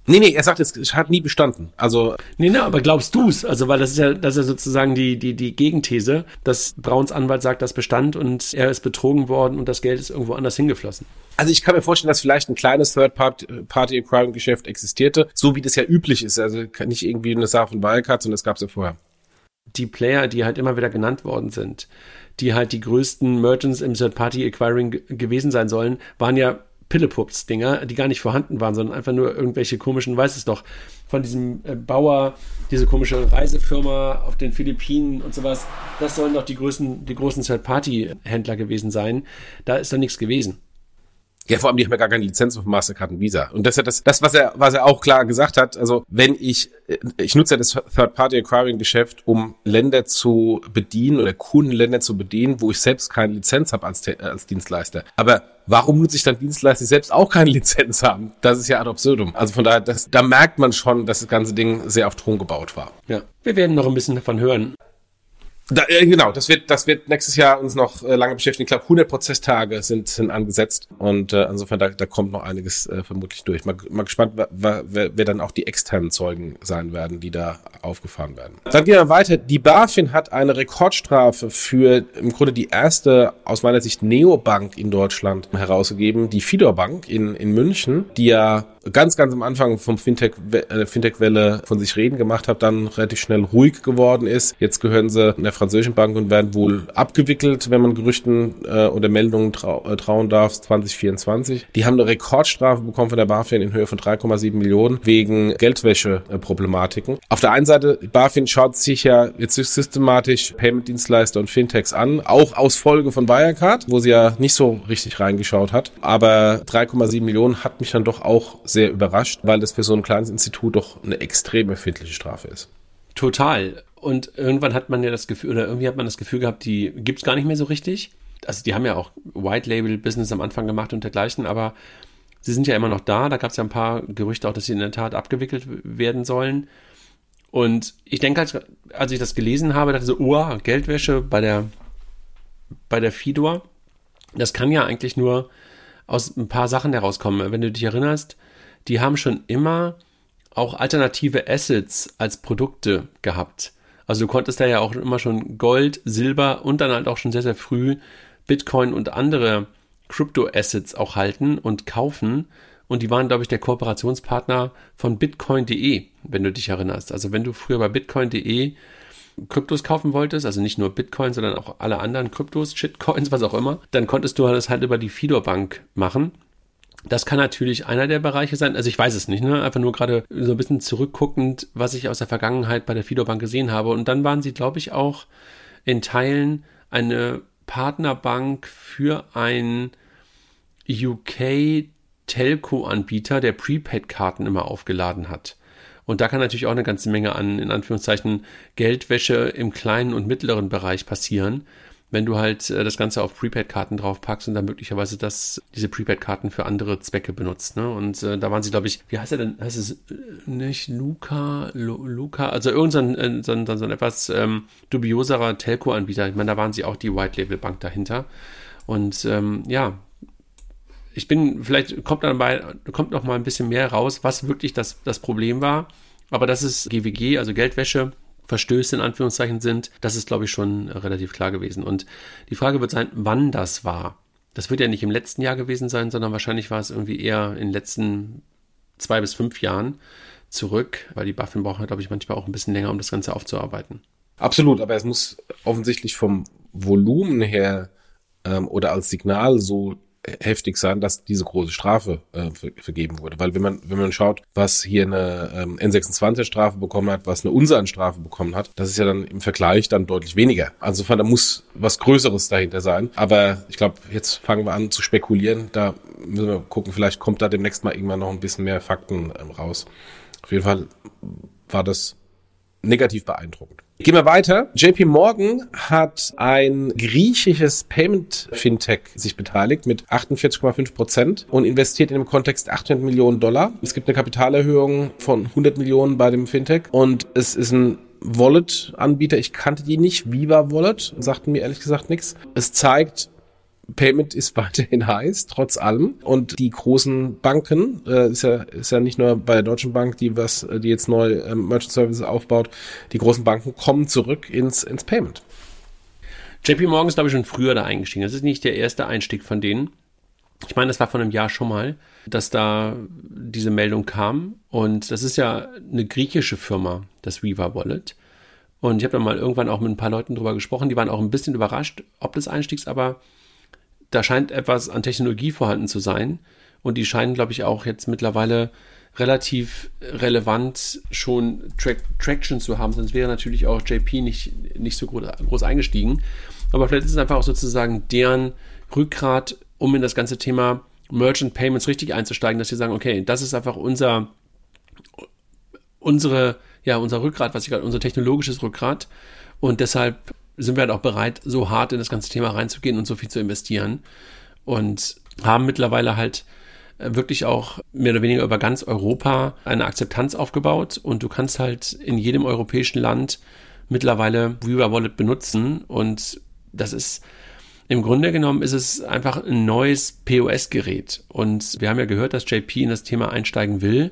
Nee, nee, er sagt, es hat nie bestanden. Also. Nee, nee, aber glaubst du's? Also, weil das ist ja, das ist ja sozusagen die, die, die Gegenthese, dass Brauns Anwalt sagt, das bestand und er ist betrogen worden und das Geld ist irgendwo anders hingeflossen. Also ich kann mir vorstellen, dass vielleicht ein kleines Third-Party-Acquiring-Geschäft existierte, so wie das ja üblich ist. Also nicht irgendwie eine Sache von Wirecard, sondern das gab es ja vorher. Die Player, die halt immer wieder genannt worden sind, die halt die größten Merchants im Third-Party-Acquiring gewesen sein sollen, waren ja Pillepups-Dinger, die gar nicht vorhanden waren, sondern einfach nur irgendwelche komischen, weiß es doch, von diesem äh, Bauer, diese komische Reisefirma auf den Philippinen und sowas. Das sollen doch die größten, die großen Third-Party-Händler gewesen sein. Da ist doch nichts gewesen. Ja, vor allem, die haben ja gar keine Lizenz für Mastercard und Visa. Und das ist ja das, das, was er, was er auch klar gesagt hat. Also, wenn ich, ich nutze ja das Third-Party-Acquiring-Geschäft, um Länder zu bedienen oder Kundenländer zu bedienen, wo ich selbst keine Lizenz habe als, als Dienstleister. Aber warum nutze ich dann Dienstleister, die selbst auch keine Lizenz haben? Das ist ja ad absurdum. Also von daher, das, da merkt man schon, dass das ganze Ding sehr auf Ton gebaut war. Ja. Wir werden noch ein bisschen davon hören. Da, äh, genau, das wird, das wird nächstes Jahr uns noch äh, lange beschäftigen. Ich glaube, 100 Prozesstage sind, sind angesetzt und äh, insofern da, da kommt noch einiges äh, vermutlich durch. Mal, mal gespannt, wer, wer, wer dann auch die externen Zeugen sein werden, die da aufgefahren werden. Dann gehen wir weiter. Die BaFin hat eine Rekordstrafe für im Grunde die erste aus meiner Sicht Neobank in Deutschland herausgegeben, die Fidor Bank in, in München, die ja ganz, ganz am Anfang vom Fintech, äh, Fintech-Welle von sich reden gemacht hat, dann relativ schnell ruhig geworden ist. Jetzt gehören sie in der französischen Bank und werden wohl abgewickelt, wenn man Gerüchten äh, oder Meldungen trau äh, trauen darf, 2024. Die haben eine Rekordstrafe bekommen von der BaFin in Höhe von 3,7 Millionen wegen Geldwäsche-Problematiken. Auf der einen Seite, BaFin schaut sich ja jetzt systematisch Payment-Dienstleister und Fintechs an, auch aus Folge von Wirecard, wo sie ja nicht so richtig reingeschaut hat. Aber 3,7 Millionen hat mich dann doch auch sehr überrascht, weil das für so ein kleines Institut doch eine extrem empfindliche Strafe ist. Total. Und irgendwann hat man ja das Gefühl, oder irgendwie hat man das Gefühl gehabt, die gibt es gar nicht mehr so richtig. Also die haben ja auch White Label Business am Anfang gemacht und dergleichen, aber sie sind ja immer noch da. Da gab es ja ein paar Gerüchte auch, dass sie in der Tat abgewickelt werden sollen. Und ich denke, als, als ich das gelesen habe, dachte ich so, oh, Geldwäsche bei der, bei der Fidor. Das kann ja eigentlich nur aus ein paar Sachen herauskommen. Wenn du dich erinnerst, die haben schon immer auch alternative Assets als Produkte gehabt. Also du konntest da ja auch immer schon Gold, Silber und dann halt auch schon sehr, sehr früh Bitcoin und andere Crypto-Assets auch halten und kaufen. Und die waren, glaube ich, der Kooperationspartner von Bitcoin.de, wenn du dich erinnerst. Also wenn du früher bei Bitcoin.de Kryptos kaufen wolltest, also nicht nur Bitcoin, sondern auch alle anderen Kryptos, Shitcoins, was auch immer, dann konntest du das halt über die Fidor Bank machen. Das kann natürlich einer der Bereiche sein. Also ich weiß es nicht, ne? Einfach nur gerade so ein bisschen zurückguckend, was ich aus der Vergangenheit bei der Fido Bank gesehen habe. Und dann waren sie, glaube ich, auch in Teilen eine Partnerbank für ein UK Telco-Anbieter, der Prepaid-Karten immer aufgeladen hat. Und da kann natürlich auch eine ganze Menge an, in Anführungszeichen, Geldwäsche im kleinen und mittleren Bereich passieren wenn du halt äh, das Ganze auf Prepaid-Karten draufpackst und dann möglicherweise das, diese Prepaid-Karten für andere Zwecke benutzt. Ne? Und äh, da waren sie, glaube ich, wie heißt er denn? Heißt es äh, nicht Luca? Lu, Luca? Also irgendein äh, so, so, so ein etwas ähm, dubioserer Telco-Anbieter. Ich meine, da waren sie auch die White-Label-Bank dahinter. Und ähm, ja, ich bin, vielleicht kommt dann bei, kommt noch mal ein bisschen mehr raus, was wirklich das, das Problem war. Aber das ist GWG, also Geldwäsche, Verstöße in Anführungszeichen sind, das ist, glaube ich, schon relativ klar gewesen. Und die Frage wird sein, wann das war. Das wird ja nicht im letzten Jahr gewesen sein, sondern wahrscheinlich war es irgendwie eher in den letzten zwei bis fünf Jahren zurück, weil die Buffin brauchen, glaube ich, manchmal auch ein bisschen länger, um das Ganze aufzuarbeiten. Absolut, aber es muss offensichtlich vom Volumen her ähm, oder als Signal so heftig sein, dass diese große Strafe äh, vergeben wurde. Weil wenn man, wenn man schaut, was hier eine ähm, N26-Strafe bekommen hat, was eine Unsan-Strafe bekommen hat, das ist ja dann im Vergleich dann deutlich weniger. Also da muss was Größeres dahinter sein. Aber ich glaube, jetzt fangen wir an zu spekulieren. Da müssen wir gucken, vielleicht kommt da demnächst mal irgendwann noch ein bisschen mehr Fakten ähm, raus. Auf jeden Fall war das negativ beeindruckend. Gehen wir weiter. JP Morgan hat ein griechisches Payment Fintech sich beteiligt mit 48,5 Prozent und investiert in dem Kontext 800 Millionen Dollar. Es gibt eine Kapitalerhöhung von 100 Millionen bei dem Fintech und es ist ein Wallet-Anbieter. Ich kannte die nicht. Viva Wallet sagten mir ehrlich gesagt nichts. Es zeigt, Payment ist weiterhin heiß, trotz allem. Und die großen Banken, äh, ist ja, ist ja nicht nur bei der Deutschen Bank, die was, die jetzt neu ähm, Merchant Services aufbaut, die großen Banken kommen zurück ins, ins Payment. JP Morgan ist, glaube ich, schon früher da eingestiegen. Das ist nicht der erste Einstieg von denen. Ich meine, das war vor einem Jahr schon mal, dass da diese Meldung kam. Und das ist ja eine griechische Firma, das Viva Wallet. Und ich habe da mal irgendwann auch mit ein paar Leuten drüber gesprochen. Die waren auch ein bisschen überrascht, ob des Einstiegs, aber da scheint etwas an Technologie vorhanden zu sein. Und die scheinen, glaube ich, auch jetzt mittlerweile relativ relevant schon Tra Traction zu haben. Sonst wäre natürlich auch JP nicht, nicht so groß, groß eingestiegen. Aber vielleicht ist es einfach auch sozusagen deren Rückgrat, um in das ganze Thema Merchant Payments richtig einzusteigen, dass sie sagen, okay, das ist einfach unser, unsere, ja, unser Rückgrat, was ich gerade, unser technologisches Rückgrat. Und deshalb sind wir halt auch bereit, so hart in das ganze Thema reinzugehen und so viel zu investieren. Und haben mittlerweile halt äh, wirklich auch mehr oder weniger über ganz Europa eine Akzeptanz aufgebaut. Und du kannst halt in jedem europäischen Land mittlerweile Viva Wallet benutzen. Und das ist im Grunde genommen ist es einfach ein neues POS-Gerät und wir haben ja gehört, dass JP in das Thema einsteigen will.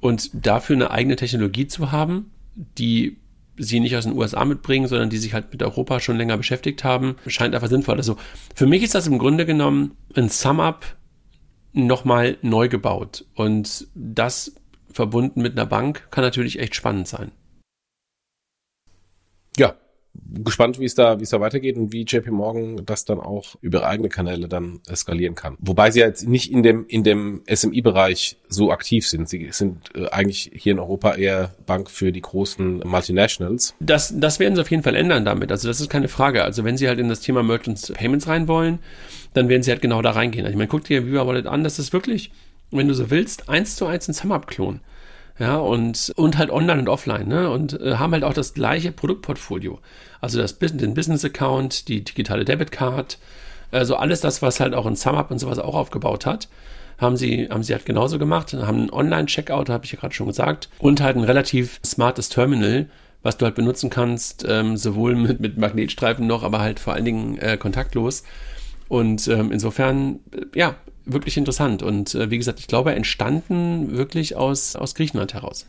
Und dafür eine eigene Technologie zu haben, die sie nicht aus den USA mitbringen, sondern die sich halt mit Europa schon länger beschäftigt haben, scheint einfach sinnvoll. Also für mich ist das im Grunde genommen ein Sum-Up nochmal neu gebaut. Und das verbunden mit einer Bank kann natürlich echt spannend sein. Ja, gespannt, wie es da, wie es da weitergeht und wie JP Morgan das dann auch über eigene Kanäle dann skalieren kann. Wobei sie jetzt nicht in dem, in dem SMI-Bereich so aktiv sind. Sie sind äh, eigentlich hier in Europa eher Bank für die großen Multinationals. Das, das werden sie auf jeden Fall ändern damit. Also das ist keine Frage. Also wenn sie halt in das Thema Merchant Payments rein wollen, dann werden sie halt genau da reingehen. Also ich meine, guck dir Viva Wallet an, das ist wirklich, wenn du so willst, eins zu eins ein SumUp-Klon ja, und, und halt online und offline, ne, und äh, haben halt auch das gleiche Produktportfolio. Also das, den Business-Account, die digitale Debitcard, also alles das, was halt auch in SumUp und sowas auch aufgebaut hat, haben sie, haben sie halt genauso gemacht, haben einen Online-Checkout, habe ich ja gerade schon gesagt, und halt ein relativ smartes Terminal, was du halt benutzen kannst, ähm, sowohl mit, mit Magnetstreifen noch, aber halt vor allen Dingen äh, kontaktlos. Und ähm, insofern, äh, ja, wirklich interessant. Und äh, wie gesagt, ich glaube, entstanden wirklich aus, aus Griechenland heraus.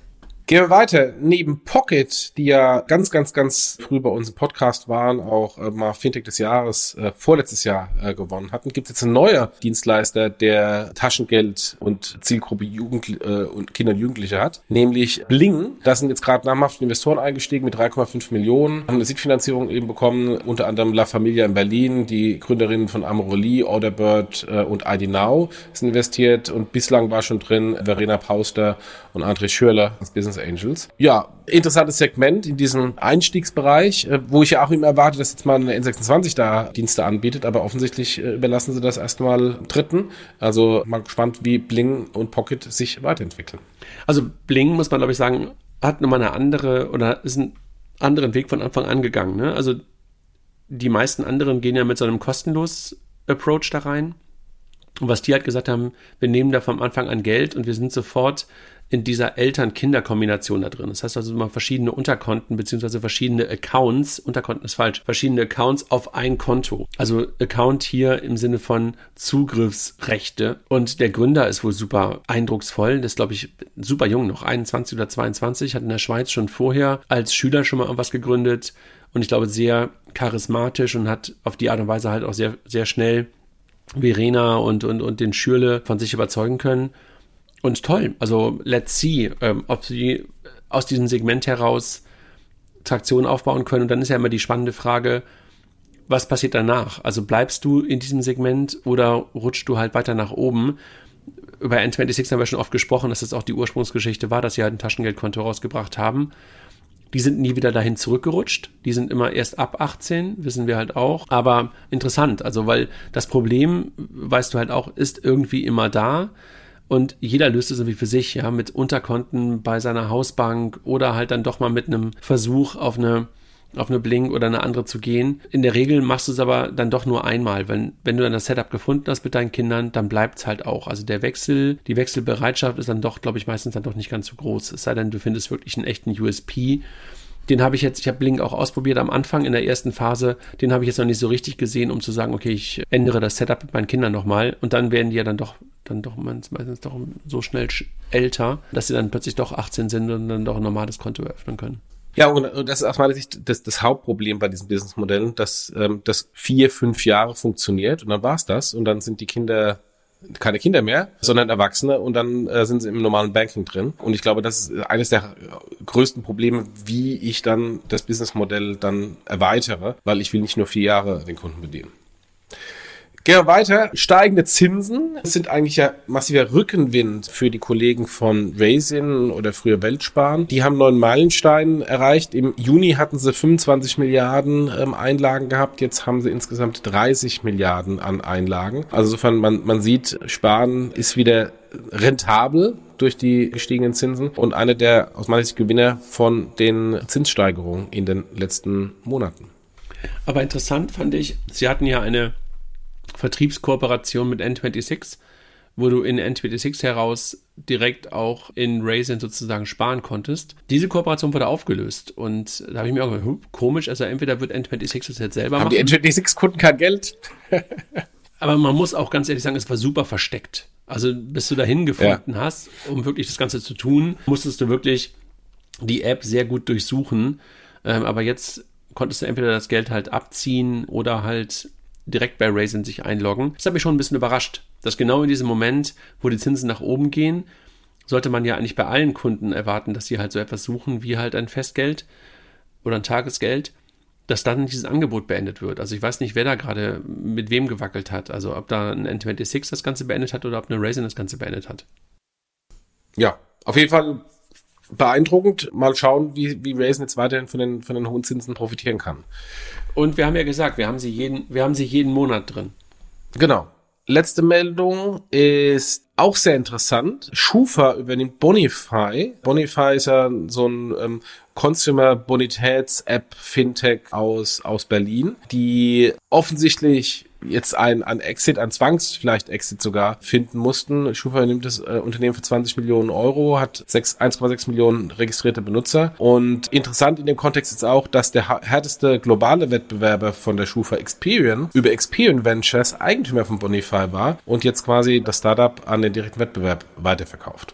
Gehen wir weiter. Neben Pocket, die ja ganz, ganz, ganz früh bei uns im Podcast waren, auch äh, mal Fintech des Jahres äh, vorletztes Jahr äh, gewonnen hatten, gibt es jetzt ein neuer Dienstleister, der Taschengeld und Zielgruppe Jugend äh, und Kinder und Jugendliche hat, nämlich Bling. Da sind jetzt gerade namhafte Investoren eingestiegen mit 3,5 Millionen, haben eine Seed-Finanzierung eben bekommen, unter anderem La Familia in Berlin, die Gründerinnen von Amorelie, Orderbird äh, und ID Now sind investiert und bislang war schon drin Verena Pauster und André Schürler als Business Angels. Ja, interessantes Segment in diesem Einstiegsbereich, äh, wo ich ja auch immer erwarte, dass jetzt mal eine N26 da Dienste anbietet, aber offensichtlich äh, überlassen sie das erstmal Dritten. Also mal gespannt, wie Bling und Pocket sich weiterentwickeln. Also Bling, muss man glaube ich sagen, hat nochmal eine andere oder ist einen anderen Weg von Anfang an gegangen. Ne? Also die meisten anderen gehen ja mit so einem kostenlos Approach da rein. Und was die halt gesagt haben, wir nehmen da vom Anfang an Geld und wir sind sofort in dieser Eltern-Kinder-Kombination da drin. Das heißt also mal verschiedene Unterkonten beziehungsweise verschiedene Accounts, Unterkonten ist falsch, verschiedene Accounts auf ein Konto. Also Account hier im Sinne von Zugriffsrechte. Und der Gründer ist wohl super eindrucksvoll. Das ist, glaube ich, super jung noch, 21 oder 22, hat in der Schweiz schon vorher als Schüler schon mal irgendwas gegründet. Und ich glaube, sehr charismatisch und hat auf die Art und Weise halt auch sehr, sehr schnell Verena und, und, und den Schürle von sich überzeugen können. Und toll, also let's see, ähm, ob sie aus diesem Segment heraus Traktion aufbauen können. Und dann ist ja immer die spannende Frage, was passiert danach? Also bleibst du in diesem Segment oder rutschst du halt weiter nach oben? Über N26 haben wir schon oft gesprochen, dass das auch die Ursprungsgeschichte war, dass sie halt ein Taschengeldkonto rausgebracht haben. Die sind nie wieder dahin zurückgerutscht. Die sind immer erst ab 18, wissen wir halt auch. Aber interessant, also weil das Problem, weißt du halt auch, ist irgendwie immer da. Und jeder löst es irgendwie für sich, ja, mit Unterkonten bei seiner Hausbank oder halt dann doch mal mit einem Versuch auf eine auf eine Blink oder eine andere zu gehen. In der Regel machst du es aber dann doch nur einmal. Wenn, wenn du dann das Setup gefunden hast mit deinen Kindern, dann bleibt es halt auch. Also der Wechsel, die Wechselbereitschaft ist dann doch, glaube ich, meistens dann doch nicht ganz so groß. Es sei denn, du findest wirklich einen echten USP. Den habe ich jetzt, ich habe Blink auch ausprobiert am Anfang in der ersten Phase. Den habe ich jetzt noch nicht so richtig gesehen, um zu sagen, okay, ich ändere das Setup mit meinen Kindern nochmal. Und dann werden die ja dann doch dann doch meistens doch so schnell älter, dass sie dann plötzlich doch 18 sind und dann doch ein normales Konto eröffnen können. Ja, und, das ist aus meiner Sicht das, das Hauptproblem bei diesen Businessmodellen, dass ähm, das vier, fünf Jahre funktioniert und dann war's das und dann sind die Kinder keine Kinder mehr, sondern Erwachsene und dann äh, sind sie im normalen Banking drin. Und ich glaube, das ist eines der größten Probleme, wie ich dann das Businessmodell dann erweitere, weil ich will nicht nur vier Jahre den Kunden bedienen. Gehen wir weiter. Steigende Zinsen sind eigentlich ja massiver Rückenwind für die Kollegen von Raisin oder früher Weltsparen. Die haben neuen Meilenstein erreicht. Im Juni hatten sie 25 Milliarden ähm, Einlagen gehabt. Jetzt haben sie insgesamt 30 Milliarden an Einlagen. Also insofern, man, man sieht, Sparen ist wieder rentabel durch die gestiegenen Zinsen und einer der aus meiner Sicht Gewinner von den Zinssteigerungen in den letzten Monaten. Aber interessant fand ich, sie hatten ja eine Vertriebskooperation mit N26, wo du in N26 heraus direkt auch in Raisin sozusagen sparen konntest. Diese Kooperation wurde aufgelöst und da habe ich mir auch gedacht, komisch, also entweder wird N26 das jetzt selber Haben machen. Haben die N26-Kunden kein Geld? Aber man muss auch ganz ehrlich sagen, es war super versteckt. Also bis du dahin gefunden ja. hast, um wirklich das Ganze zu tun, musstest du wirklich die App sehr gut durchsuchen. Ähm, aber jetzt konntest du entweder das Geld halt abziehen oder halt direkt bei Raisin sich einloggen. Das hat mich schon ein bisschen überrascht, dass genau in diesem Moment, wo die Zinsen nach oben gehen, sollte man ja eigentlich bei allen Kunden erwarten, dass sie halt so etwas suchen wie halt ein Festgeld oder ein Tagesgeld, dass dann dieses Angebot beendet wird. Also ich weiß nicht, wer da gerade mit wem gewackelt hat. Also ob da ein N26 das Ganze beendet hat oder ob eine Raisin das Ganze beendet hat. Ja, auf jeden Fall beeindruckend. Mal schauen, wie, wie Raisin jetzt weiterhin von den, von den hohen Zinsen profitieren kann. Und wir haben ja gesagt, wir haben sie jeden, wir haben sie jeden Monat drin. Genau. Letzte Meldung ist auch sehr interessant. Schufa übernimmt Bonify. Bonify ist ja so ein ähm, Consumer Bonitäts App Fintech aus, aus Berlin, die offensichtlich jetzt ein, ein Exit, ein Zwangs vielleicht Exit sogar finden mussten. Schufa nimmt das äh, Unternehmen für 20 Millionen Euro, hat 1,6 Millionen registrierte Benutzer. Und interessant in dem Kontext ist auch, dass der härteste globale Wettbewerber von der Schufa Experian über Experian Ventures Eigentümer von Bonify war und jetzt quasi das Startup an den direkten Wettbewerb weiterverkauft.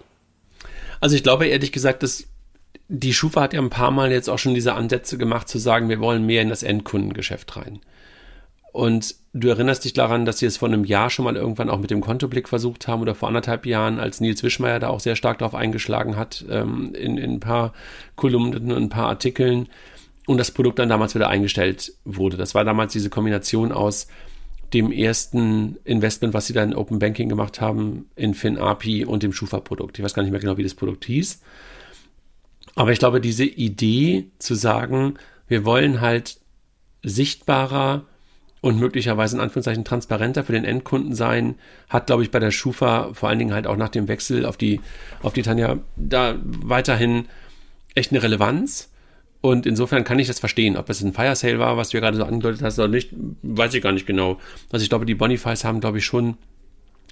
Also ich glaube ehrlich gesagt, dass die Schufa hat ja ein paar Mal jetzt auch schon diese Ansätze gemacht, zu sagen, wir wollen mehr in das Endkundengeschäft rein. Und du erinnerst dich daran, dass sie es vor einem Jahr schon mal irgendwann auch mit dem Kontoblick versucht haben oder vor anderthalb Jahren, als Nils Wischmeier da auch sehr stark drauf eingeschlagen hat, ähm, in, in ein paar Kolumnen und ein paar Artikeln und das Produkt dann damals wieder eingestellt wurde. Das war damals diese Kombination aus dem ersten Investment, was sie da in Open Banking gemacht haben, in FinAPI und dem Schufa-Produkt. Ich weiß gar nicht mehr genau, wie das Produkt hieß. Aber ich glaube, diese Idee zu sagen, wir wollen halt sichtbarer und möglicherweise in Anführungszeichen transparenter für den Endkunden sein, hat, glaube ich, bei der Schufa vor allen Dingen halt auch nach dem Wechsel auf die, auf die Tanja da weiterhin echt eine Relevanz. Und insofern kann ich das verstehen. Ob es ein Fire Sale war, was du ja gerade so angedeutet hast oder nicht, weiß ich gar nicht genau. Also ich glaube, die Bonifies haben, glaube ich, schon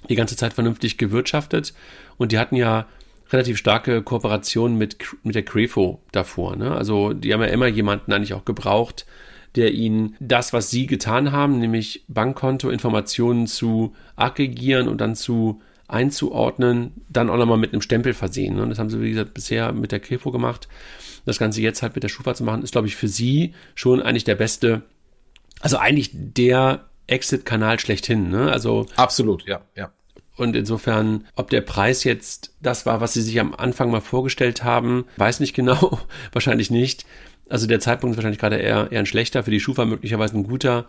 die ganze Zeit vernünftig gewirtschaftet. Und die hatten ja relativ starke Kooperationen mit, mit der Crefo davor. Ne? Also die haben ja immer jemanden eigentlich auch gebraucht, der ihnen das, was sie getan haben, nämlich Bankkonto-Informationen zu aggregieren und dann zu einzuordnen, dann auch nochmal mit einem Stempel versehen. Und das haben sie, wie gesagt, bisher mit der Krefo gemacht. Das Ganze jetzt halt mit der Schufa zu machen, ist, glaube ich, für sie schon eigentlich der beste, also eigentlich der Exit-Kanal schlechthin. Ne? Also absolut, ja, ja. Und insofern, ob der Preis jetzt das war, was sie sich am Anfang mal vorgestellt haben, weiß nicht genau, wahrscheinlich nicht. Also der Zeitpunkt ist wahrscheinlich gerade eher, eher ein schlechter, für die Schufa möglicherweise ein guter.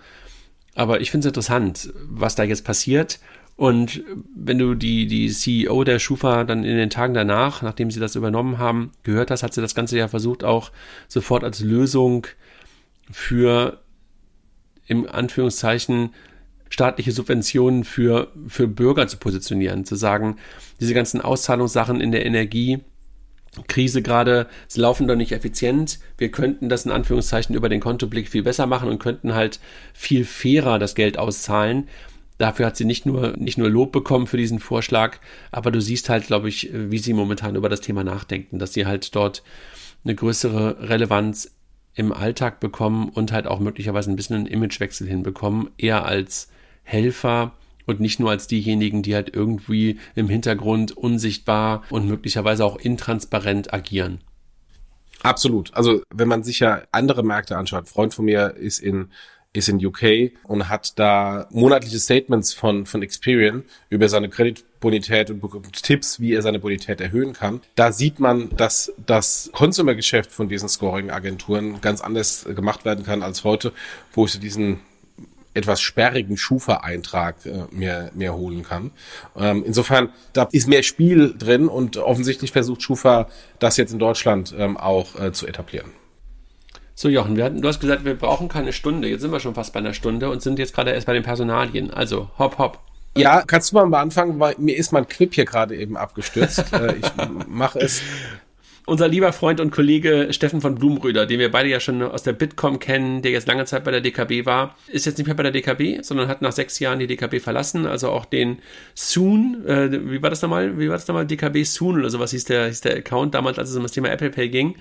Aber ich finde es interessant, was da jetzt passiert. Und wenn du die, die CEO der Schufa dann in den Tagen danach, nachdem sie das übernommen haben, gehört hast, hat sie das Ganze ja versucht, auch sofort als Lösung für, im Anführungszeichen, staatliche Subventionen für, für Bürger zu positionieren, zu sagen, diese ganzen Auszahlungssachen in der Energie, Krise gerade, sie laufen doch nicht effizient. Wir könnten das in Anführungszeichen über den Kontoblick viel besser machen und könnten halt viel fairer das Geld auszahlen. Dafür hat sie nicht nur, nicht nur Lob bekommen für diesen Vorschlag, aber du siehst halt, glaube ich, wie sie momentan über das Thema nachdenken, dass sie halt dort eine größere Relevanz im Alltag bekommen und halt auch möglicherweise ein bisschen einen Imagewechsel hinbekommen, eher als Helfer und nicht nur als diejenigen, die halt irgendwie im Hintergrund unsichtbar und möglicherweise auch intransparent agieren. Absolut. Also wenn man sich ja andere Märkte anschaut, ein Freund von mir ist in ist in UK und hat da monatliche Statements von, von Experian über seine Kreditbonität und bekommt Tipps, wie er seine Bonität erhöhen kann. Da sieht man, dass das Consumer-Geschäft von diesen Scoring-Agenturen ganz anders gemacht werden kann als heute, wo ich diesen etwas sperrigen Schufa-Eintrag äh, mir, mir holen kann. Ähm, insofern, da ist mehr Spiel drin und offensichtlich versucht Schufa das jetzt in Deutschland ähm, auch äh, zu etablieren. So, Jochen, wir hatten, du hast gesagt, wir brauchen keine Stunde. Jetzt sind wir schon fast bei einer Stunde und sind jetzt gerade erst bei den Personalien. Also, hopp, hopp. Ja, kannst du mal anfangen, weil mir ist mein Quip hier gerade eben abgestürzt. äh, ich mache es unser lieber Freund und Kollege Steffen von Blumenröder, den wir beide ja schon aus der Bitkom kennen, der jetzt lange Zeit bei der DKB war, ist jetzt nicht mehr bei der DKB, sondern hat nach sechs Jahren die DKB verlassen. Also auch den Soon, äh, wie war das nochmal? Wie war das nochmal? DKB Soon oder sowas hieß der, hieß der Account damals, als es um das Thema Apple Pay ging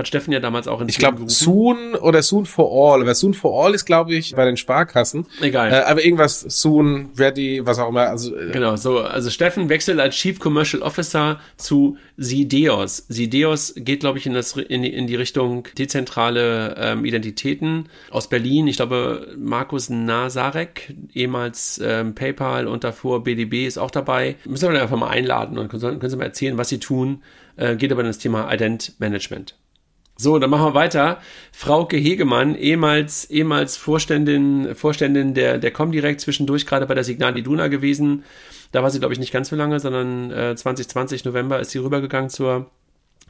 hat Steffen ja damals auch in Ich glaube, Soon oder Soon for All. Aber Soon for All ist, glaube ich, bei den Sparkassen. Egal. Äh, aber irgendwas Soon, Ready, was auch immer. Also, äh, genau, so. Also Steffen wechselt als Chief Commercial Officer zu Sideos. Sideos geht, glaube ich, in, das, in, die, in die Richtung dezentrale ähm, Identitäten aus Berlin. Ich glaube, Markus Nazarek, ehemals ähm, PayPal und davor BDB, ist auch dabei. Müssen wir einfach mal einladen und können, können Sie mal erzählen, was Sie tun. Äh, geht aber in das Thema Ident Management. So, dann machen wir weiter. Frauke Hegemann, ehemals, ehemals Vorständin, Vorständin der, der Comdirect, zwischendurch gerade bei der Signal Iduna gewesen. Da war sie, glaube ich, nicht ganz so lange, sondern äh, 2020 November ist sie rübergegangen zur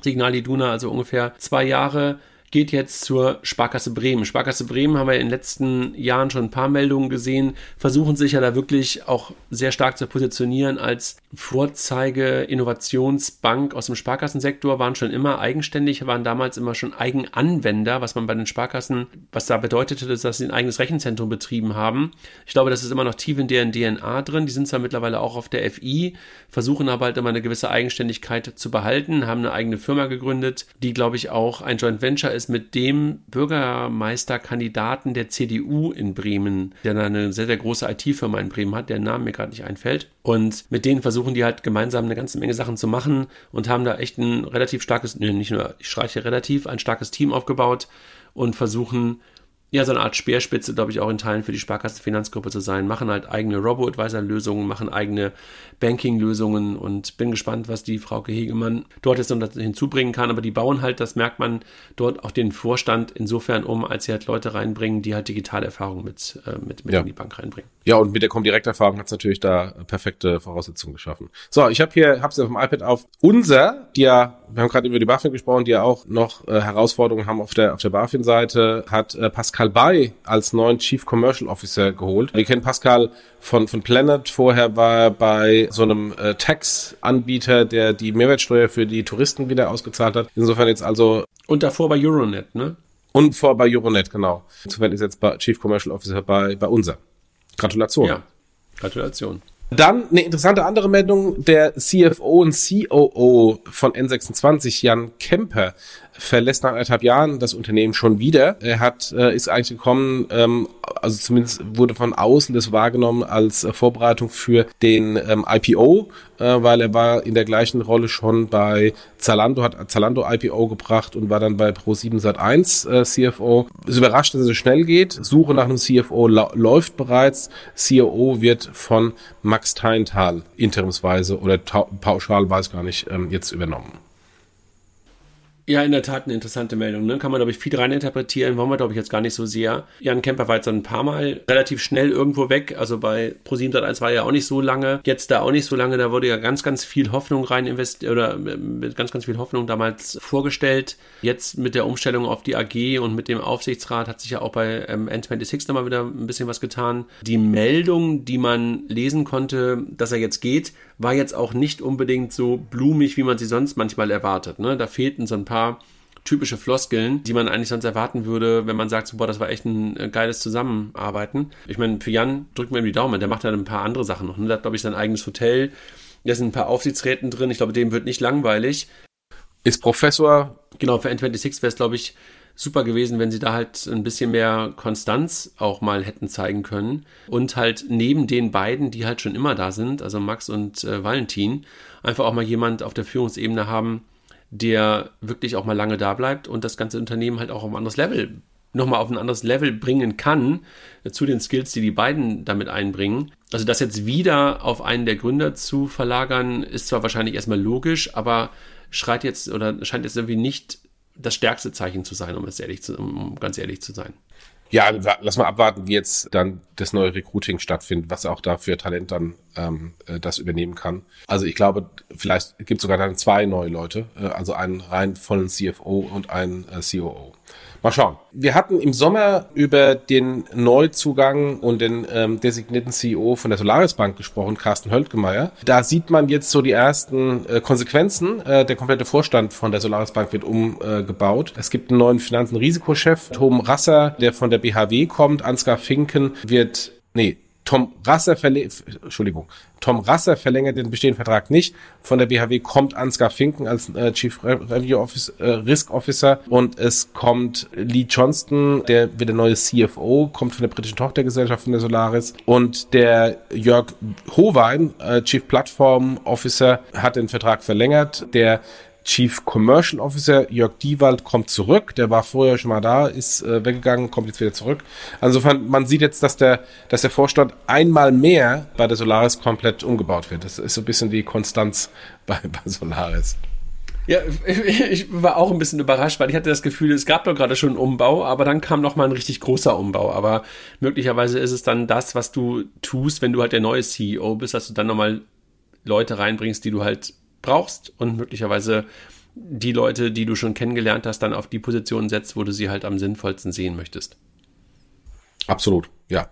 Signal Iduna, also ungefähr zwei Jahre geht jetzt zur Sparkasse Bremen. Sparkasse Bremen haben wir in den letzten Jahren schon ein paar Meldungen gesehen, versuchen sich ja da wirklich auch sehr stark zu positionieren als Vorzeige-Innovationsbank aus dem Sparkassensektor, waren schon immer eigenständig, waren damals immer schon Eigenanwender, was man bei den Sparkassen, was da bedeutete, dass sie ein eigenes Rechenzentrum betrieben haben. Ich glaube, das ist immer noch tief in deren DNA drin. Die sind zwar mittlerweile auch auf der FI, versuchen aber halt immer eine gewisse Eigenständigkeit zu behalten, haben eine eigene Firma gegründet, die, glaube ich, auch ein Joint Venture ist ist mit dem Bürgermeisterkandidaten der CDU in Bremen, der eine sehr, sehr große IT-Firma in Bremen hat, der Name mir gerade nicht einfällt. Und mit denen versuchen die halt gemeinsam eine ganze Menge Sachen zu machen und haben da echt ein relativ starkes, nee, nicht nur, ich streiche relativ, ein starkes Team aufgebaut und versuchen ja, so eine Art Speerspitze, glaube ich, auch in Teilen für die Sparkassenfinanzgruppe zu sein, machen halt eigene Robo-Advisor-Lösungen, machen eigene Banking-Lösungen und bin gespannt, was die Frau Hegemann dort jetzt noch hinzubringen kann. Aber die bauen halt, das merkt man, dort auch den Vorstand insofern um, als sie halt Leute reinbringen, die halt digitale Erfahrung mit, äh, mit, mit ja. in die Bank reinbringen. Ja, und mit der Comdirect-Erfahrung hat es natürlich da perfekte Voraussetzungen geschaffen. So, ich habe hier, habe es auf dem iPad auf. Unser, ja, wir haben gerade über die BaFin gesprochen, die ja auch noch äh, Herausforderungen haben auf der auf der BaFin-Seite, hat äh, Pascal Bay als neuen Chief Commercial Officer geholt. Wir kennen Pascal von von Planet. Vorher war er bei so einem äh, Tax-Anbieter, der die Mehrwertsteuer für die Touristen wieder ausgezahlt hat. Insofern jetzt also und davor bei Euronet, ne? Und vor bei Euronet, genau. Insofern ist jetzt Chief Commercial Officer bei bei unser. Gratulation. Ja, Gratulation. Dann eine interessante andere Meldung. Der CFO und COO von N26, Jan Kemper, verlässt nach anderthalb Jahren das Unternehmen schon wieder. Er hat, äh, ist eigentlich gekommen, ähm, also zumindest wurde von außen das wahrgenommen als äh, Vorbereitung für den ähm, IPO, äh, weil er war in der gleichen Rolle schon bei Zalando, hat Zalando IPO gebracht und war dann bei Pro7 Sat1 äh, CFO. Es überrascht, dass es so schnell geht. Suche nach einem CFO läuft bereits. COO wird von Max Teintal interimsweise oder pauschal, weiß gar nicht, ähm, jetzt übernommen. Ja, in der Tat eine interessante Meldung. Ne? Kann man, glaube ich, viel reininterpretieren. Wollen wir, glaube ich, jetzt gar nicht so sehr. Jan Kemper war jetzt ein paar Mal relativ schnell irgendwo weg. Also bei Pro7 1 war ja auch nicht so lange. Jetzt da auch nicht so lange. Da wurde ja ganz, ganz viel Hoffnung rein investiert oder mit ganz, ganz viel Hoffnung damals vorgestellt. Jetzt mit der Umstellung auf die AG und mit dem Aufsichtsrat hat sich ja auch bei ähm, N26 nochmal wieder ein bisschen was getan. Die Meldung, die man lesen konnte, dass er jetzt geht, war jetzt auch nicht unbedingt so blumig, wie man sie sonst manchmal erwartet. Ne? Da fehlten so ein paar typische Floskeln, die man eigentlich sonst erwarten würde, wenn man sagt, so, boah, das war echt ein äh, geiles Zusammenarbeiten. Ich meine, für Jan drücken wir ihm die Daumen, der macht halt ein paar andere Sachen noch. Ne? Der hat, glaube ich, sein eigenes Hotel, da sind ein paar Aufsichtsräten drin, ich glaube, dem wird nicht langweilig. Ist Professor. Genau, für N26 wäre es, glaube ich, super gewesen, wenn sie da halt ein bisschen mehr Konstanz auch mal hätten zeigen können. Und halt neben den beiden, die halt schon immer da sind, also Max und äh, Valentin, einfach auch mal jemand auf der Führungsebene haben, der wirklich auch mal lange da bleibt und das ganze Unternehmen halt auch auf ein anderes Level, nochmal auf ein anderes Level bringen kann, äh, zu den Skills, die die beiden damit einbringen. Also das jetzt wieder auf einen der Gründer zu verlagern, ist zwar wahrscheinlich erstmal logisch, aber schreit jetzt oder scheint jetzt irgendwie nicht das stärkste Zeichen zu sein, um es ehrlich zu, um ganz ehrlich zu sein. Ja, lass mal abwarten, wie jetzt dann das neue Recruiting stattfindet, was auch da für Talent dann ähm, äh, das übernehmen kann. Also ich glaube, vielleicht gibt es sogar dann zwei neue Leute, äh, also einen rein vollen CFO und einen äh, COO. Mal schauen. Wir hatten im Sommer über den Neuzugang und den ähm, designierten CEO von der Solaris Bank gesprochen, Carsten Höltgemeier. Da sieht man jetzt so die ersten äh, Konsequenzen. Äh, der komplette Vorstand von der Solaris Bank wird umgebaut. Äh, es gibt einen neuen Finanzen- Risikochef, Tom Rasser, der von der BHW kommt. Ansgar Finken wird, nee, Tom Rasser, Entschuldigung, Tom Rasser verlängert den bestehenden Vertrag nicht. Von der BHW kommt Ansgar Finken als äh, Chief Revenue Office, äh, Risk Officer und es kommt Lee Johnston, der wird der neue CFO, kommt von der britischen Tochtergesellschaft von der Solaris und der Jörg Howein, äh, Chief Platform Officer, hat den Vertrag verlängert. Der Chief Commercial Officer Jörg Diewald kommt zurück. Der war vorher schon mal da, ist äh, weggegangen, kommt jetzt wieder zurück. Insofern, man sieht jetzt, dass der, dass der Vorstand einmal mehr bei der Solaris komplett umgebaut wird. Das ist so ein bisschen die Konstanz bei, bei Solaris. Ja, ich war auch ein bisschen überrascht, weil ich hatte das Gefühl, es gab doch gerade schon einen Umbau, aber dann kam noch mal ein richtig großer Umbau. Aber möglicherweise ist es dann das, was du tust, wenn du halt der neue CEO bist, dass du dann nochmal Leute reinbringst, die du halt brauchst und möglicherweise die Leute, die du schon kennengelernt hast, dann auf die Position setzt, wo du sie halt am sinnvollsten sehen möchtest. Absolut, ja.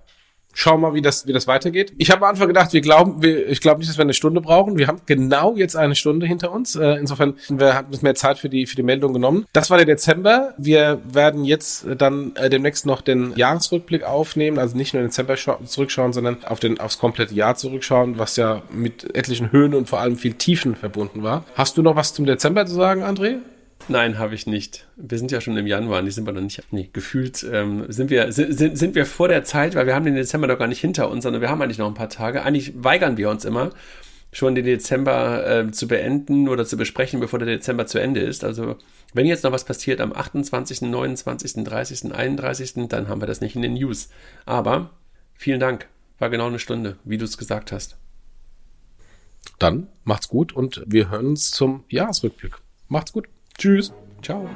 Schauen wir mal, wie das, wie das weitergeht. Ich habe am Anfang gedacht, wir glauben, wir, ich glaube nicht, dass wir eine Stunde brauchen. Wir haben genau jetzt eine Stunde hinter uns. Äh, insofern wir haben mehr Zeit für die, für die Meldung genommen. Das war der Dezember. Wir werden jetzt dann äh, demnächst noch den Jahresrückblick aufnehmen. Also nicht nur den Dezember zurückschauen, sondern auf den, aufs komplette Jahr zurückschauen, was ja mit etlichen Höhen und vor allem viel Tiefen verbunden war. Hast du noch was zum Dezember zu sagen, André? Nein, habe ich nicht. Wir sind ja schon im Januar, die sind wir noch nicht. Nee, gefühlt ähm, sind, wir, sind, sind wir vor der Zeit, weil wir haben den Dezember doch gar nicht hinter uns, sondern wir haben eigentlich noch ein paar Tage. Eigentlich weigern wir uns immer, schon den Dezember äh, zu beenden oder zu besprechen, bevor der Dezember zu Ende ist. Also wenn jetzt noch was passiert am 28., 29., 30., 31., dann haben wir das nicht in den News. Aber vielen Dank. War genau eine Stunde, wie du es gesagt hast. Dann macht's gut und wir hören uns zum Jahresrückblick. Macht's gut. Tschüss. Ciao.